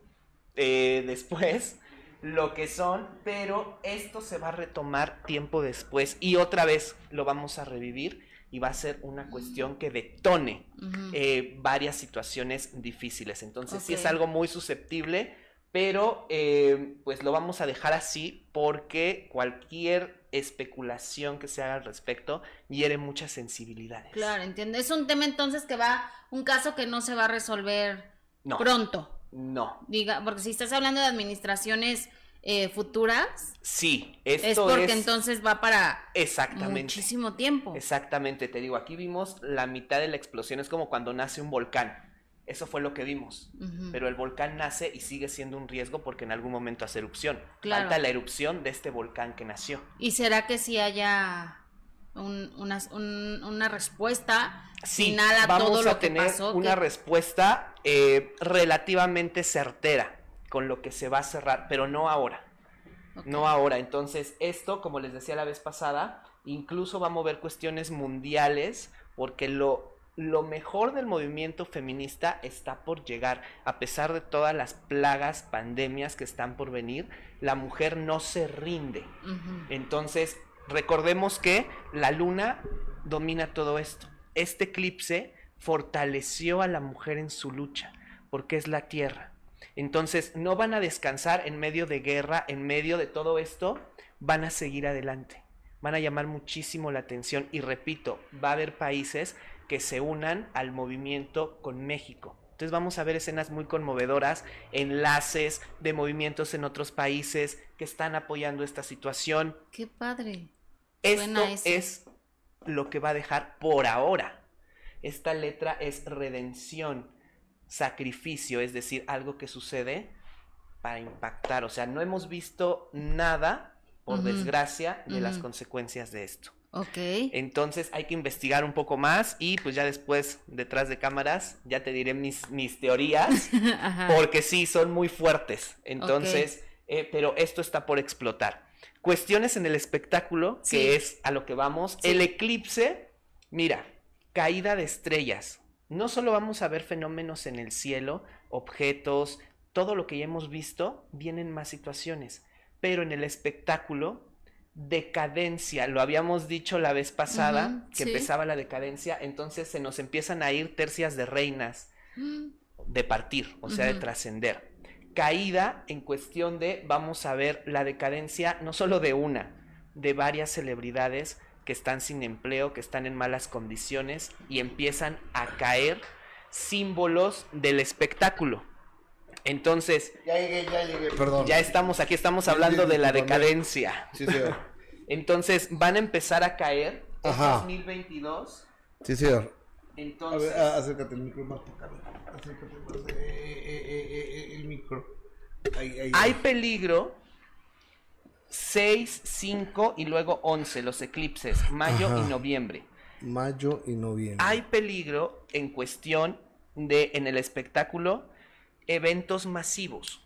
eh, después lo que son, pero esto se va a retomar tiempo después y otra vez lo vamos a revivir y va a ser una cuestión que detone eh, varias situaciones difíciles. Entonces sí es algo muy susceptible, pero eh, pues lo vamos a dejar así porque cualquier especulación que se haga al respecto hiere muchas sensibilidades. Claro, entiendo. Es un tema entonces que va, un caso que no se va a resolver pronto. No. Diga, porque si estás hablando de administraciones eh, futuras, Sí, es esto porque entonces va para Exactamente. muchísimo tiempo. Exactamente, te digo, aquí vimos la mitad de la explosión, es como cuando nace un volcán. Eso fue lo que vimos. Pero el volcán nace y sigue siendo un riesgo porque en algún momento hace erupción. Claro. Falta la erupción de este volcán que nació. ¿Y será que si haya un- una, un- una respuesta Sí, final a vamos todo lo a que tener pasó? una que- respuesta eh, relativamente certera con lo que se va a cerrar, pero no ahora. No ahora. Entonces, esto, como les decía la vez pasada, incluso va a mover cuestiones mundiales, porque lo, lo mejor del movimiento feminista está por llegar. A pesar de todas las plagas, pandemias que están por venir, la mujer no se rinde. Entonces, recordemos que la luna domina todo esto. Este eclipse fortaleció a la mujer en su lucha, porque es la tierra. Entonces, no van a descansar en medio de guerra, en medio de todo esto, van a seguir adelante. Van a llamar muchísimo la atención y repito, va a haber países que se unan al movimiento con México. Entonces vamos a ver escenas muy conmovedoras, enlaces de movimientos en otros países que están apoyando esta situación. Qué padre. Esto es lo que va a dejar por ahora. Esta letra es redención, sacrificio, es decir, algo que sucede para impactar. O sea, no hemos visto nada, por desgracia, de las consecuencias de esto. Ok. Entonces hay que investigar un poco más y pues ya después, detrás de cámaras, ya te diré mis, mis teorías, porque sí, son muy fuertes. Entonces, eh, pero esto está por explotar. Cuestiones en el espectáculo, Sí. que es a lo que vamos. Sí. El eclipse, mira, caída de estrellas. No solo vamos a ver fenómenos en el cielo, objetos, todo lo que ya hemos visto, vienen más situaciones. Pero en el espectáculo, decadencia, lo habíamos dicho la vez pasada, que sí. empezaba la decadencia, entonces se nos empiezan a ir tercias de reinas Mm, de partir, o sea, de trascender. Caída en cuestión de, vamos a ver la decadencia no solo de una, de varias celebridades que están sin empleo, que están en malas condiciones y empiezan a caer símbolos del espectáculo. Entonces, Ya llegué, ya llegué, perdón. ya estamos aquí, estamos hablando de la decadencia. Sí, señor. Entonces, van a empezar a caer en Ajá. 2022. Sí, señor. A Entonces, ver, acércate el micro más para acá. Acércate más. eh, eh, eh, el micro. Ahí, ahí. Hay peligro 6, 5 y luego 11, los eclipses, mayo Ajá. y noviembre. Mayo y noviembre. Hay peligro en cuestión de, en el espectáculo, eventos masivos.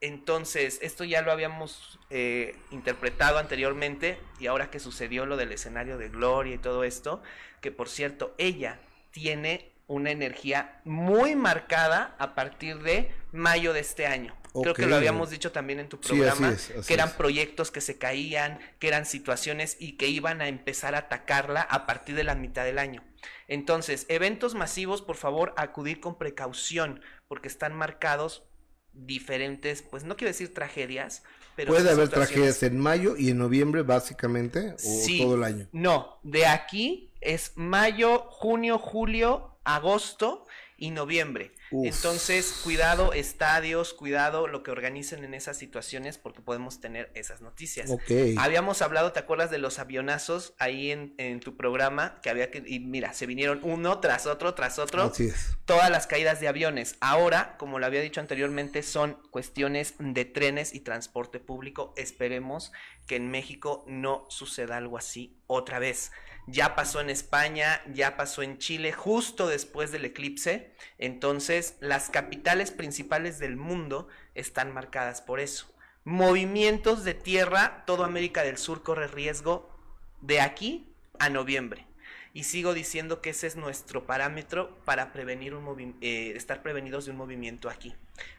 Entonces, esto ya lo habíamos eh, interpretado anteriormente y ahora que sucedió lo del escenario de Gloria y todo esto, que por cierto, ella tiene una energía muy marcada a partir de mayo de este año. Creo que lo habíamos dicho también en tu Sí, programa, así es, así que eran es. proyectos que se caían, que eran situaciones y que iban a empezar a atacarla a partir de la mitad del año. Entonces, eventos masivos, por favor, acudir con precaución, porque están marcados diferentes, pues no quiero decir tragedias, pero Puede haber tragedias en mayo y en noviembre, básicamente, o Sí. todo el año. No, de aquí es mayo, junio, julio, agosto y noviembre. Uf. Entonces, cuidado estadios, cuidado lo que organicen en esas situaciones porque podemos tener esas noticias. Ok. Habíamos hablado, ¿te acuerdas de los avionazos ahí en, en tu programa? Que había que, y mira, se vinieron uno tras otro, tras otro, Así es. todas las caídas de aviones. Ahora, como lo había dicho anteriormente, son cuestiones de trenes y transporte público. Esperemos que en México no suceda algo así otra vez. Ya pasó en España, ya pasó en Chile, justo después del eclipse. Entonces, las capitales principales del mundo están marcadas por eso. Movimientos de tierra, toda América del Sur corre riesgo de aquí a noviembre. Y sigo diciendo que ese es nuestro parámetro para prevenir un eh, estar prevenidos de un movimiento aquí.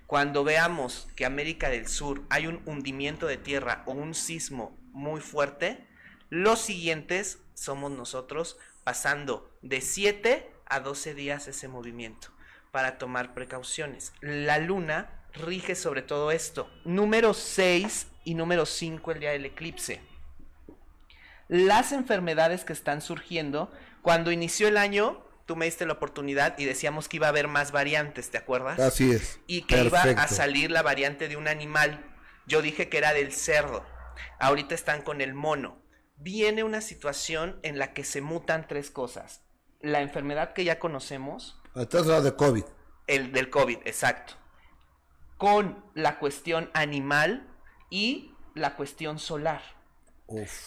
Cuando veamos que América del Sur hay un hundimiento de tierra o un sismo muy fuerte, los siguientes somos nosotros pasando de 7 a 12 días ese movimiento para tomar precauciones. La luna rige sobre todo esto. Número 6 y número 5 el día del eclipse las enfermedades que están surgiendo. Cuando inició el año, tú me diste la oportunidad y decíamos que iba a haber más variantes, ¿te acuerdas? Así es. y que iba a salir la variante de un animal. Yo dije que era del cerdo. Ahorita están con el mono. Viene una situación en la que se mutan tres cosas. La enfermedad que ya conocemos. Estás hablando de COVID. El del COVID, exacto. Con la cuestión animal y la cuestión solar.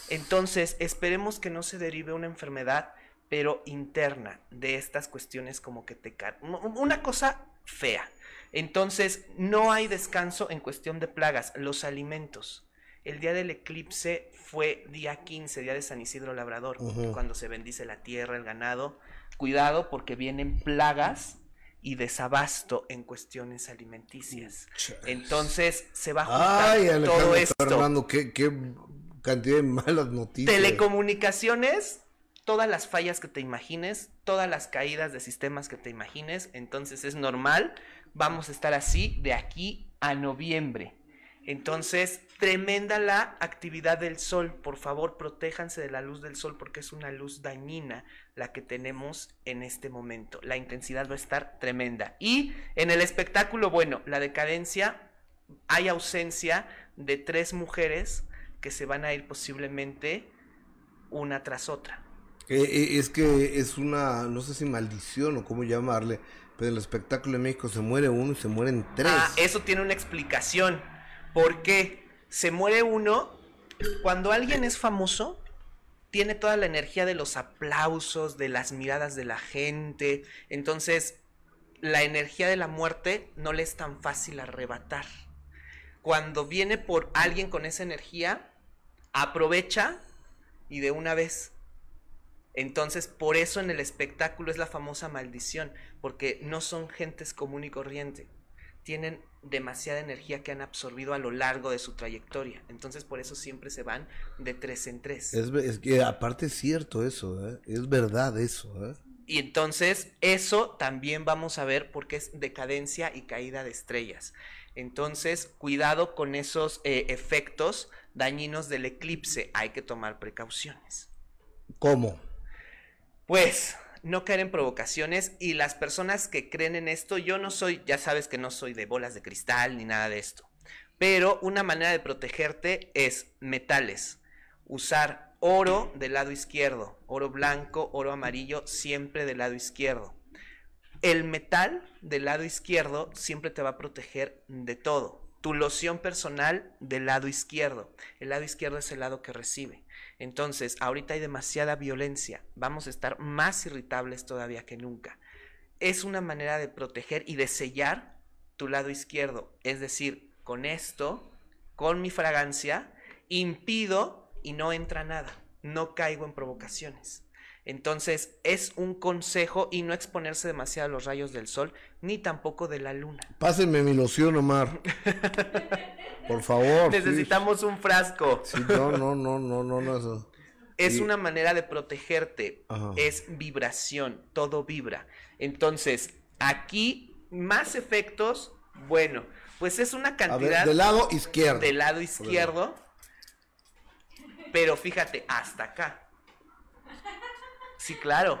Entonces, esperemos que no se derive una enfermedad, pero interna, de estas cuestiones como que te... Una cosa fea. Entonces, no hay descanso en cuestión de plagas. Los alimentos. El día del eclipse fue día 15, día de San Isidro Labrador, cuando se bendice la tierra, el ganado. Cuidado porque vienen plagas y desabasto en cuestiones alimenticias. Entonces se va a juntar todo esto. qué, qué cantidad de malas noticias. Telecomunicaciones, todas las fallas que te imagines, todas las caídas de sistemas que te imagines, entonces es normal, vamos a estar así de aquí a noviembre. Entonces, tremenda la actividad del sol. Por favor, protéjanse de la luz del sol porque es una luz dañina la que tenemos en este momento. La intensidad va a estar tremenda. Y en el espectáculo, bueno, la decadencia, hay ausencia de tres mujeres que se van a ir posiblemente una tras otra. Eh, eh, es que es una, no sé si maldición o cómo llamarle, pero en el espectáculo de México se muere uno y se mueren tres. Ah, eso tiene una explicación. ¿Por qué? Se muere uno cuando alguien es famoso, tiene toda la energía de los aplausos, de las miradas de la gente. Entonces, la energía de la muerte no le es tan fácil arrebatar. Cuando viene por alguien con esa energía, aprovecha y de una vez. Entonces, por eso en el espectáculo es la famosa maldición, porque no son gentes común y corriente. Tienen demasiada energía que han absorbido a lo largo de su trayectoria. Entonces por eso siempre se van de tres en tres. Es, que aparte es cierto eso, ¿eh? es verdad eso. ¿eh? Y entonces eso también vamos a ver porque es decadencia y caída de estrellas. Entonces cuidado con esos eh, efectos dañinos del eclipse. Hay que tomar precauciones. ¿Cómo? Pues no caer en provocaciones y las personas que creen en esto, yo no soy, ya sabes que no soy de bolas de cristal ni nada de esto, pero una manera de protegerte es metales, usar oro del lado izquierdo, oro blanco, oro amarillo, siempre del lado izquierdo. El metal del lado izquierdo siempre te va a proteger de todo. Tu loción personal del lado izquierdo. El lado izquierdo es el lado que recibe. Entonces, ahorita hay demasiada violencia, vamos a estar más irritables todavía que nunca. Es una manera de proteger y de sellar tu lado izquierdo, es decir, con esto, con mi fragancia, impido y no entra nada, no caigo en provocaciones. Entonces es un consejo y no exponerse demasiado a los rayos del sol ni tampoco de la luna. Pásenme mi loción, Omar. Por favor. Necesitamos un frasco. no, no, no, no, no, no. Eso. Es una manera de protegerte. Es vibración, todo vibra. Entonces, aquí más efectos, bueno, pues es una cantidad. del lado izquierdo. Del lado izquierdo. Pero fíjate, hasta acá. Sí, claro.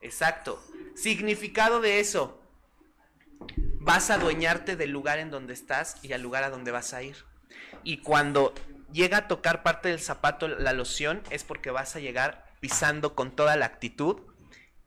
Exacto. Significado de eso. Vas a adueñarte del lugar en donde estás y al lugar a donde vas a ir. Y cuando llega a tocar parte del zapato la loción es porque vas a llegar pisando con toda la actitud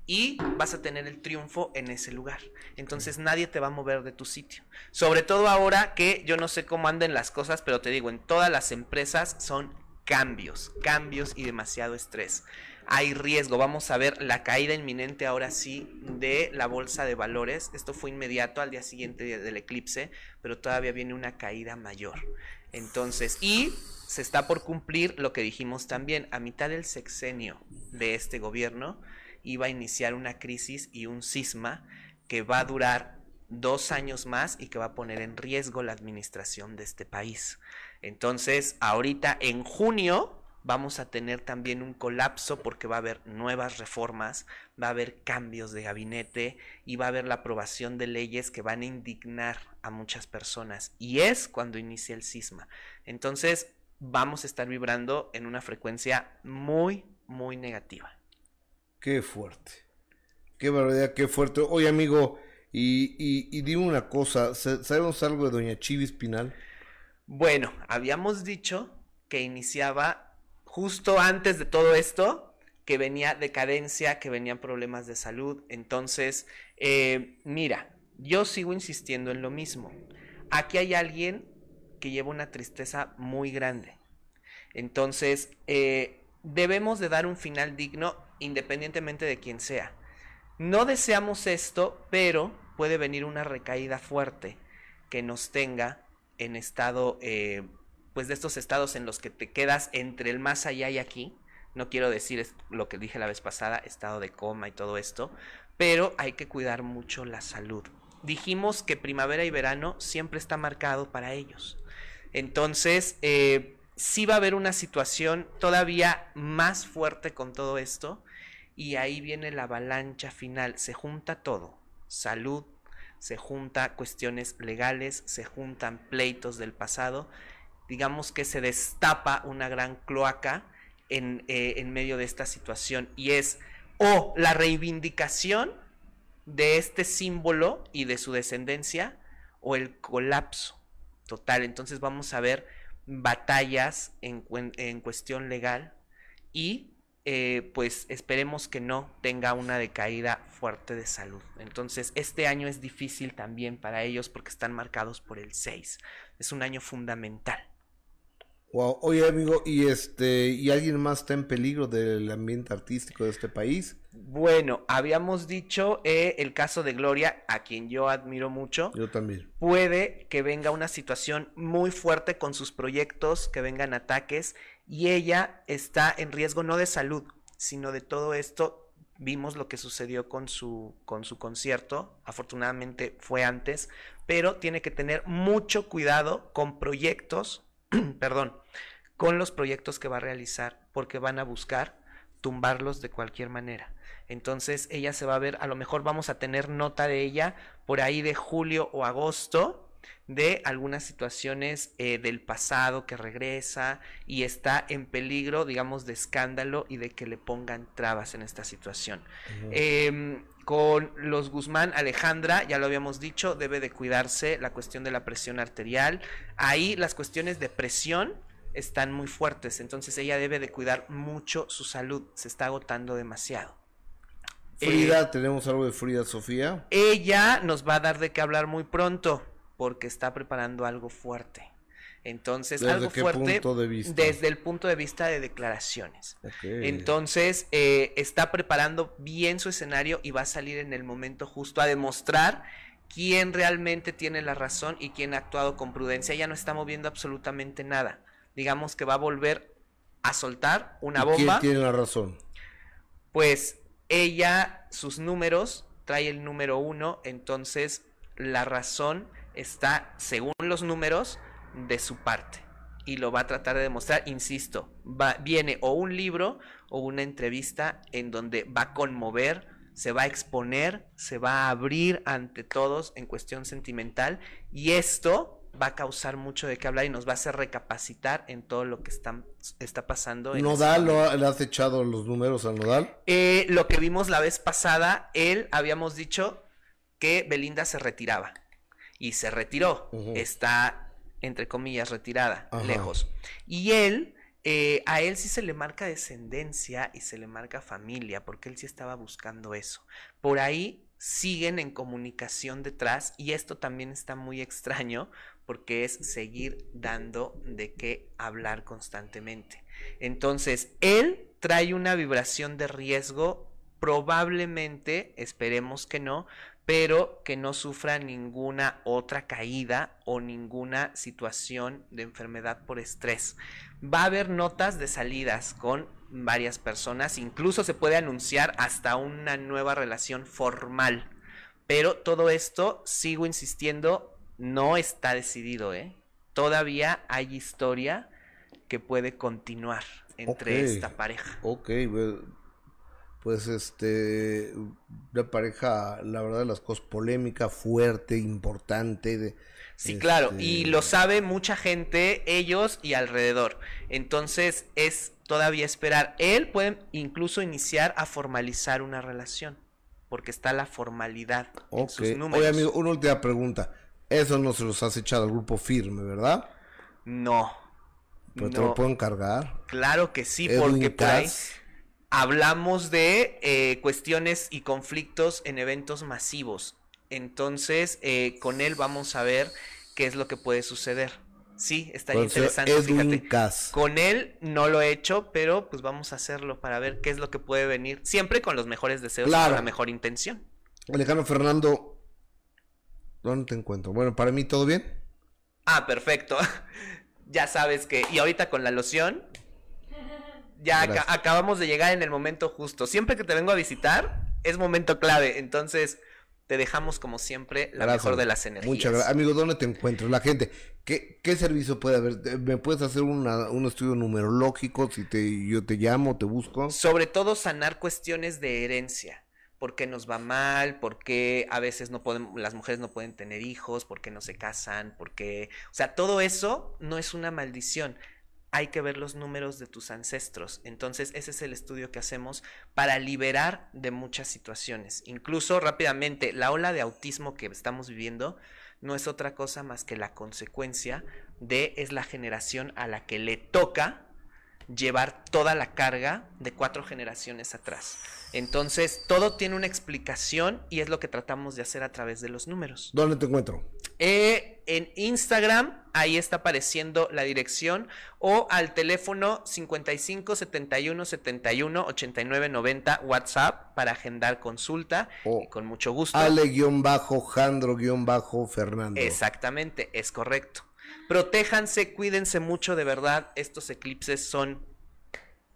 y vas a tener el triunfo en ese lugar. Entonces nadie te va a mover de tu sitio. Sobre todo ahora que yo no sé cómo anden las cosas, pero te digo, en todas las empresas son cambios, cambios y demasiado estrés hay riesgo. Vamos a ver la caída inminente ahora sí de la bolsa de valores. Esto fue inmediato al día siguiente del eclipse, pero todavía viene una caída mayor. Entonces, y se está por cumplir lo que dijimos también, a mitad del sexenio de este gobierno iba a iniciar una crisis y un cisma que va a durar dos años más y que va a poner en riesgo la administración de este país. Entonces, ahorita en junio vamos a tener también un colapso porque va a haber nuevas reformas, va a haber cambios de gabinete y va a haber la aprobación de leyes que van a indignar a muchas personas. Y es cuando inicia el cisma. Entonces vamos a estar vibrando en una frecuencia muy, muy negativa. Qué fuerte. Qué barbaridad, qué fuerte. Oye, amigo, y, y, dime una cosa, ¿sabemos algo de Doña Chivis Pinal? Bueno, habíamos dicho que iniciaba justo antes de todo esto, que venía decadencia, que venían problemas de salud. Entonces, eh, mira, yo sigo insistiendo en lo mismo. Aquí hay alguien que lleva una tristeza muy grande. Entonces, eh, debemos de dar un final digno independientemente de quién sea. No deseamos esto, pero puede venir una recaída fuerte que nos tenga en estado, eh, pues de estos estados en los que te quedas entre el más allá y aquí. No quiero decir lo que dije la vez pasada, estado de coma y todo esto, pero hay que cuidar mucho la salud. Dijimos que primavera y verano siempre está marcado para ellos. Entonces, eh, sí va a haber una situación todavía más fuerte con todo esto y ahí viene la avalancha final. Se junta todo, salud, se junta cuestiones legales, se juntan pleitos del pasado, digamos que se destapa una gran cloaca en, eh, en medio de esta situación y es o la reivindicación de este símbolo y de su descendencia o el colapso total. Entonces vamos a ver batallas en, en cuestión legal y eh, pues esperemos que no tenga una decaída fuerte de salud. Entonces, este año es difícil también para ellos porque están marcados por el 6. Es un año fundamental. Wow. Oye, amigo, ¿y este y alguien más está en peligro del ambiente artístico de este país? Bueno, habíamos dicho eh, el caso de Gloria, a quien yo admiro mucho. Yo también. Puede que venga una situación muy fuerte con sus proyectos, que vengan ataques y ella está en riesgo no de salud, sino de todo esto. Vimos lo que sucedió con su, con su concierto, afortunadamente fue antes, pero tiene que tener mucho cuidado con proyectos, perdón, con los proyectos que va a realizar, porque van a buscar tumbarlos de cualquier manera. Entonces ella se va a ver, a lo mejor vamos a tener nota de ella por ahí de julio o agosto, de algunas situaciones eh, del pasado que regresa y está en peligro, digamos, de escándalo y de que le pongan trabas en esta situación. Em, con los Guzmán, Alejandra, ya lo habíamos dicho, debe de cuidarse la cuestión de la presión arterial. Ahí las cuestiones de presión están muy fuertes, entonces ella debe de cuidar mucho su salud, se está agotando demasiado. Frida, eh, tenemos algo de Frida Sofía. Ella nos va a dar de qué hablar muy pronto porque está preparando algo fuerte. Entonces, algo fuerte desde el punto de vista de declaraciones. Entonces, eh, está preparando bien su escenario y va a salir en el momento justo a demostrar quién realmente tiene la razón y quién ha actuado con prudencia. Ya no está moviendo absolutamente nada. Digamos que va a volver a soltar una bomba. ¿Quién tiene la razón? Pues ella, sus números, trae el número uno, entonces la razón está, según los números, de su parte. Y lo va a tratar de demostrar, insisto, va, viene o un libro o una entrevista en donde va a conmover, se va a exponer, se va a abrir ante todos en cuestión sentimental y esto va a causar mucho de qué hablar y nos va a hacer recapacitar en todo lo que está, está pasando. En ¿Nodal le has echado los números a Nodal? Eh, lo que vimos la vez pasada, él habíamos dicho que Belinda se retiraba y se retiró. Está, entre comillas, retirada, lejos. Y él, eh, a él sí se le marca descendencia y se le marca familia, porque él sí estaba buscando eso. Por ahí siguen en comunicación detrás y esto también está muy extraño porque es seguir dando de qué hablar constantemente. Entonces, él trae una vibración de riesgo, probablemente, esperemos que no, pero que no sufra ninguna otra caída o ninguna situación de enfermedad por estrés. Va a haber notas de salidas con varias personas, incluso se puede anunciar hasta una nueva relación formal. Pero todo esto, sigo insistiendo, no está decidido, ¿eh? Todavía hay historia que puede continuar entre esta pareja. Ok, pues este una pareja la verdad las cosas polémica fuerte importante de, sí claro y este lo sabe mucha gente ellos y alrededor. Entonces es todavía esperar. Él puede incluso iniciar a formalizar una relación porque está la formalidad en sus números. Oye amigo una última pregunta. Eso no se los has echado al grupo firme verdad No. ¿Pero te lo puedo encargar? Claro que sí, porque por ahí hablamos de eh, cuestiones y conflictos en eventos masivos. Entonces, eh, con él vamos a ver qué es lo que puede suceder. Sí, estaría interesante, fíjate. Con él no lo he hecho, pero pues vamos a hacerlo para ver qué es lo que puede venir. Siempre con los mejores deseos y con la mejor intención. Alejandro Fernando, ¿dónde te encuentro? Bueno, para mí todo bien. Ah, perfecto. ya sabes que. Y ahorita con la loción. Ya acabamos de llegar en el momento justo. Siempre que te vengo a visitar, es momento clave. Entonces, te dejamos como siempre la mejor de las energías. Muchas gracias. Amigo, ¿dónde te encuentro? La gente, ¿qué, qué servicio puede haber? ¿Me puedes hacer un estudio numerológico si te, yo te llamo, te busco? Sobre todo sanar cuestiones de herencia. ¿Por qué nos va mal? ¿Por qué a veces no podemos, las mujeres no pueden tener hijos? ¿Por qué no se casan? ¿Por qué? O sea, todo eso no es una maldición hay que ver los números de tus ancestros. Entonces, ese es el estudio que hacemos para liberar de muchas situaciones. Incluso rápidamente, la ola de autismo que estamos viviendo no es otra cosa más que la consecuencia de es la generación a la que le toca llevar toda la carga de cuatro generaciones atrás. Entonces, todo tiene una explicación y es lo que tratamos de hacer a través de los números. ¿Dónde te encuentro? Eh, en Instagram, ahí está apareciendo la dirección, o al teléfono 55 71 71 89 90 WhatsApp para agendar consulta y con mucho gusto. Ale-Jandro-Fernando. Exactamente, es correcto. Protéjanse, cuídense mucho, de verdad. Estos eclipses son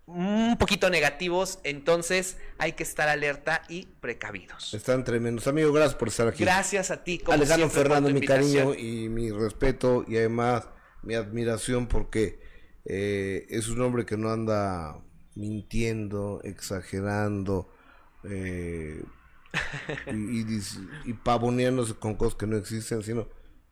un poquito negativos, entonces hay que estar alerta y precavidos. Están tremendos. Amigo, gracias por estar aquí. Gracias a ti. Como Alejandro Fernando, mi cariño y mi respeto y además mi admiración porque eh, es un hombre que no anda mintiendo, exagerando eh, y, y, pavoneándose con cosas que no existen, sino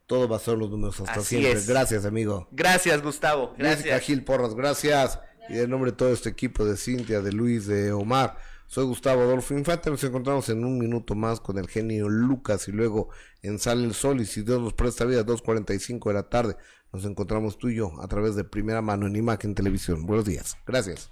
todo va a ser los números hasta siempre. Gracias, amigo. Gracias, Gustavo. Gracias. Gil Porras, gracias. Y en nombre de todo este equipo de Cintia, de Luis, de Omar, soy Gustavo Adolfo Infante. Nos encontramos en un minuto más con el genio Lucas y luego en Sale el Sol. Y si Dios nos presta vida, 2.45 de la tarde, nos encontramos tú y yo a través de primera mano en Imagen Televisión. Buenos días. Gracias.